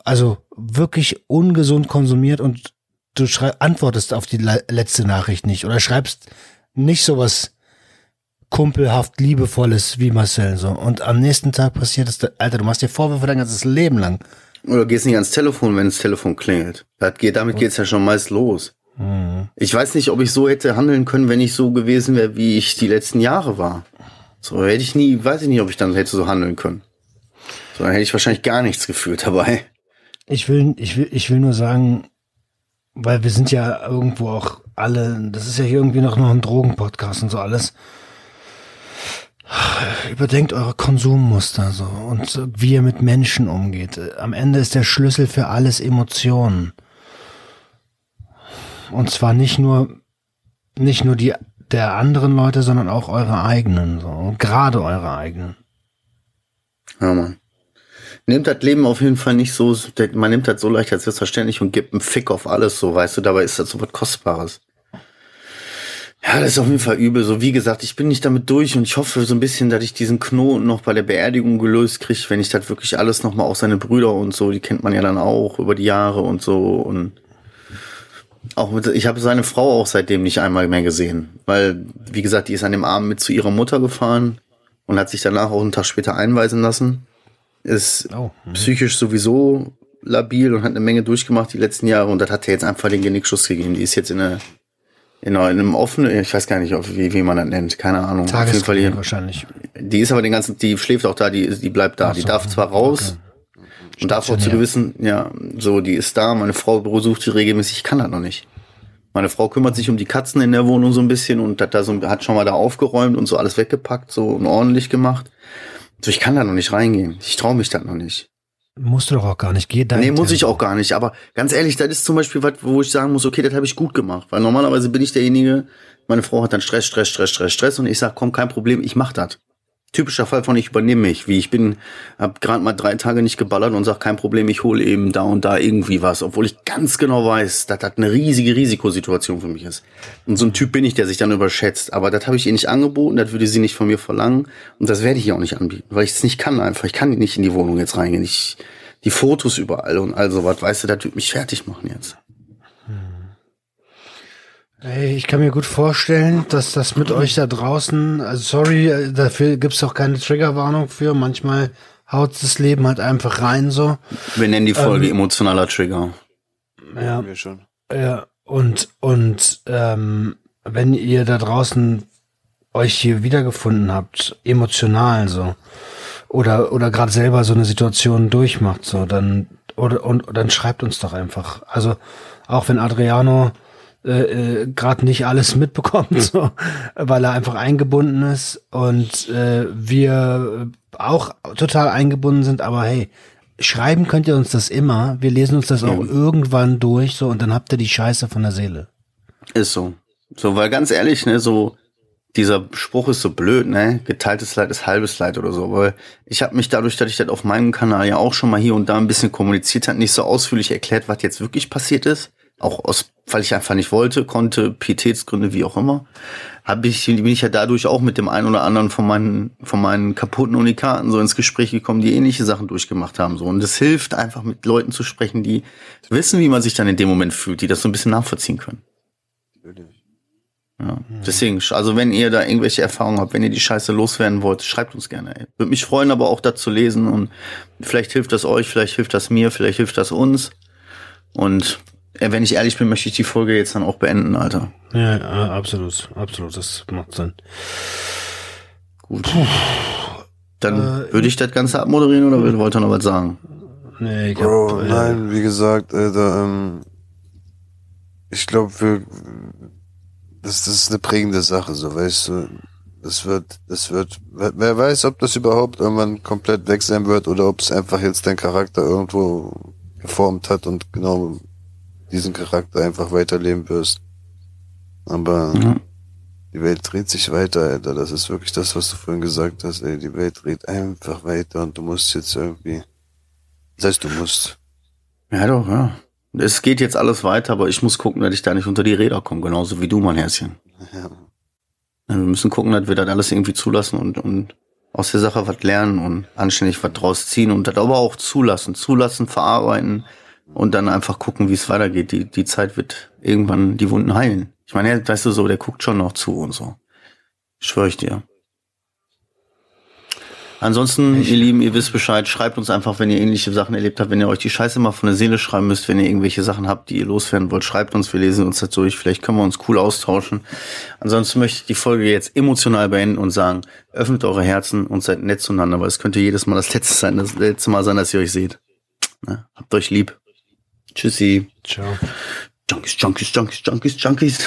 Also wirklich ungesund konsumiert und du antwortest auf die le- letzte Nachricht nicht oder schreibst nicht sowas kumpelhaft liebevolles wie Marcel so und am nächsten Tag passiert es Alter du machst dir Vorwürfe dein ganzes Leben lang Oder gehst nicht ans Telefon, wenn das Telefon klingelt. Das geht, damit geht's ja schon meist los. Mhm. Ich weiß nicht, ob ich so hätte handeln können, wenn ich so gewesen wäre, wie ich die letzten Jahre war. So hätte ich nie, weiß ich nicht, ob ich dann hätte so handeln können. So, dann hätte ich wahrscheinlich gar nichts gefühlt dabei. Ich will, ich will, ich will nur sagen, weil wir sind ja irgendwo auch alle, das ist ja hier irgendwie noch, noch ein Drogenpodcast und so alles. Überdenkt eure Konsummuster so und wie ihr mit Menschen umgeht. Am Ende ist der Schlüssel für alles Emotionen. Und zwar nicht nur, nicht nur die der anderen Leute, sondern auch eure eigenen, so. Gerade eure eigenen. Ja, Mann. Nehmt das Leben auf jeden Fall nicht so, man nimmt das so leicht als selbstverständlich und gibt einen Fick auf alles, so, weißt du, dabei ist das so was Kostbares. Ja, das ist auf jeden Fall übel. So, wie gesagt, ich bin nicht damit durch und ich hoffe so ein bisschen, dass ich diesen Knoten noch bei der Beerdigung gelöst kriege, wenn ich das wirklich alles nochmal, auch seine Brüder und so, die kennt man ja dann auch über die Jahre und so und auch mit, ich habe seine Frau auch seitdem nicht einmal mehr gesehen, weil, wie gesagt, die ist an dem Abend mit zu ihrer Mutter gefahren und hat sich danach auch einen Tag später einweisen lassen. Ist Oh, mhm. psychisch sowieso labil und hat eine Menge durchgemacht die letzten Jahre und das hat er jetzt einfach den Genickschuss gegeben. Die ist jetzt in, einer, in, einer, in einem offenen, ich weiß gar nicht, wie, wie man das nennt, keine Ahnung. Auf jeden Fall Tagesklinik hier, wahrscheinlich. die ist aber den ganzen, die schläft auch da, die, die bleibt da. Ach die so, darf zwar raus und darf auch zu gewissen, ja, so, die ist da, meine Frau besucht sie regelmäßig, ich kann das noch nicht. Meine Frau kümmert sich um die Katzen in der Wohnung so ein bisschen und hat da so, hat schon mal da aufgeräumt und so alles weggepackt, so und ordentlich gemacht. So, ich kann da noch nicht reingehen. Ich traue mich das noch nicht. Musst du doch auch gar nicht. Geh da. Nee, muss ich auch gar nicht. Aber ganz ehrlich, das ist zum Beispiel was, wo ich sagen muss, okay, das habe ich gut gemacht. Weil normalerweise bin ich derjenige, meine Frau hat dann Stress, Stress, Stress, Stress, Stress und ich sag, komm, kein Problem, ich mach das. Typischer Fall von ich übernehme mich, wie ich bin, hab gerade mal drei Tage nicht geballert und sag, kein Problem, ich hole eben da und da irgendwie was, obwohl ich ganz genau weiß, dass das eine riesige Risikosituation für mich ist. Und so ein Typ bin ich, der sich dann überschätzt. Aber das habe ich ihr nicht angeboten, das würde sie nicht von mir verlangen und das werde ich ihr auch nicht anbieten, weil ich es nicht kann einfach. Ich kann nicht in die Wohnung jetzt reingehen. Ich, die Fotos überall und all sowas, weißt du, das wird mich fertig machen jetzt. Ey, ich kann mir gut vorstellen, dass das mit euch da draußen, also sorry, äh, dafür gibt's auch keine Triggerwarnung für. Manchmal haut das Leben halt einfach rein so. Wir nennen die Folge emotionaler Trigger. Ja. Mir schon. Ja, und, und ähm, wenn ihr da draußen euch hier wiedergefunden habt, emotional so, oder, oder gerade selber so eine Situation durchmacht, so, dann, oder, und, dann schreibt uns doch einfach. Also, auch wenn Adriano äh, äh, gerade nicht alles mitbekommt, so, weil er einfach eingebunden ist und äh, wir auch total eingebunden sind, aber hey, schreiben könnt ihr uns das immer. Wir lesen uns das auch irgendwann durch, so, und dann habt ihr die Scheiße von der Seele. Ist so. So, weil ganz ehrlich, ne, so, dieser Spruch ist so blöd, ne? Geteiltes Leid ist halbes Leid oder so. Weil ich habe mich dadurch, dass ich das auf meinem Kanal ja auch schon mal hier und da ein bisschen kommuniziert hat, nicht so ausführlich erklärt, was jetzt wirklich passiert ist. Auch aus, weil ich einfach nicht wollte, konnte, Pietätsgründe, wie auch immer. Hab ich, bin ich ja dadurch auch mit dem einen oder anderen von meinen, von meinen kaputten Unikaten so ins Gespräch gekommen, die ähnliche Sachen durchgemacht haben. So. Und es hilft einfach mit Leuten zu sprechen, die wissen, wie man sich dann in dem Moment fühlt, die das so ein bisschen nachvollziehen können. Ja. Deswegen, also wenn ihr da irgendwelche Erfahrungen habt, wenn ihr die Scheiße loswerden wollt, schreibt uns gerne. Ey. Würde mich freuen, aber auch das zu lesen und vielleicht hilft das euch, vielleicht hilft das mir, vielleicht hilft das uns. Und wenn ich ehrlich bin, möchte ich die Folge jetzt dann auch beenden, Alter. Ja, ja, absolut, absolut, das macht Sinn. Gut. Dann würde ich das Ganze abmoderieren oder wollt ihr noch was sagen? Nee, ich Bro, hab, äh, nein, wie gesagt, Alter, ähm, ich glaube, wir, das, das ist eine prägende Sache, so, weißt du, das wird, das wird, wer wer weiß, ob das überhaupt irgendwann komplett weg sein wird oder ob es einfach jetzt dein Charakter irgendwo geformt hat und genau diesen Charakter einfach weiterleben wirst. Aber Ja. die Welt dreht sich weiter, Alter. Das ist wirklich das, was du vorhin gesagt hast, ey. Die Welt dreht einfach weiter und du musst jetzt irgendwie, das heißt, du musst. Ja, doch, ja. Es geht jetzt alles weiter, aber ich muss gucken, dass ich da nicht unter die Räder komme, genauso wie du, mein Herzchen. Ja. Wir müssen gucken, dass wir das alles irgendwie zulassen und, und aus der Sache was lernen und anständig was draus ziehen und das aber auch zulassen, zulassen, verarbeiten und dann einfach gucken, wie es weitergeht. Die, die Zeit wird irgendwann die Wunden heilen. Ich meine, er- weißt du so, der guckt schon noch zu und so. Schwör ich dir. Ansonsten, ihr Lieben, ihr wisst Bescheid, schreibt uns einfach, wenn ihr ähnliche Sachen erlebt habt, wenn ihr euch die Scheiße mal von der Seele schreiben müsst, wenn ihr irgendwelche Sachen habt, die ihr loswerden wollt, schreibt uns, wir lesen uns das durch, vielleicht können wir uns cool austauschen. Ansonsten möchte ich die Folge jetzt emotional beenden und sagen, öffnet eure Herzen und seid nett zueinander, weil es könnte jedes Mal das letzte sein, das letzte Mal sein, dass ihr euch seht. Ne? Habt euch lieb. Tschüssi. Ciao. Junkies, Junkies, Junkies, Junkies, Junkies.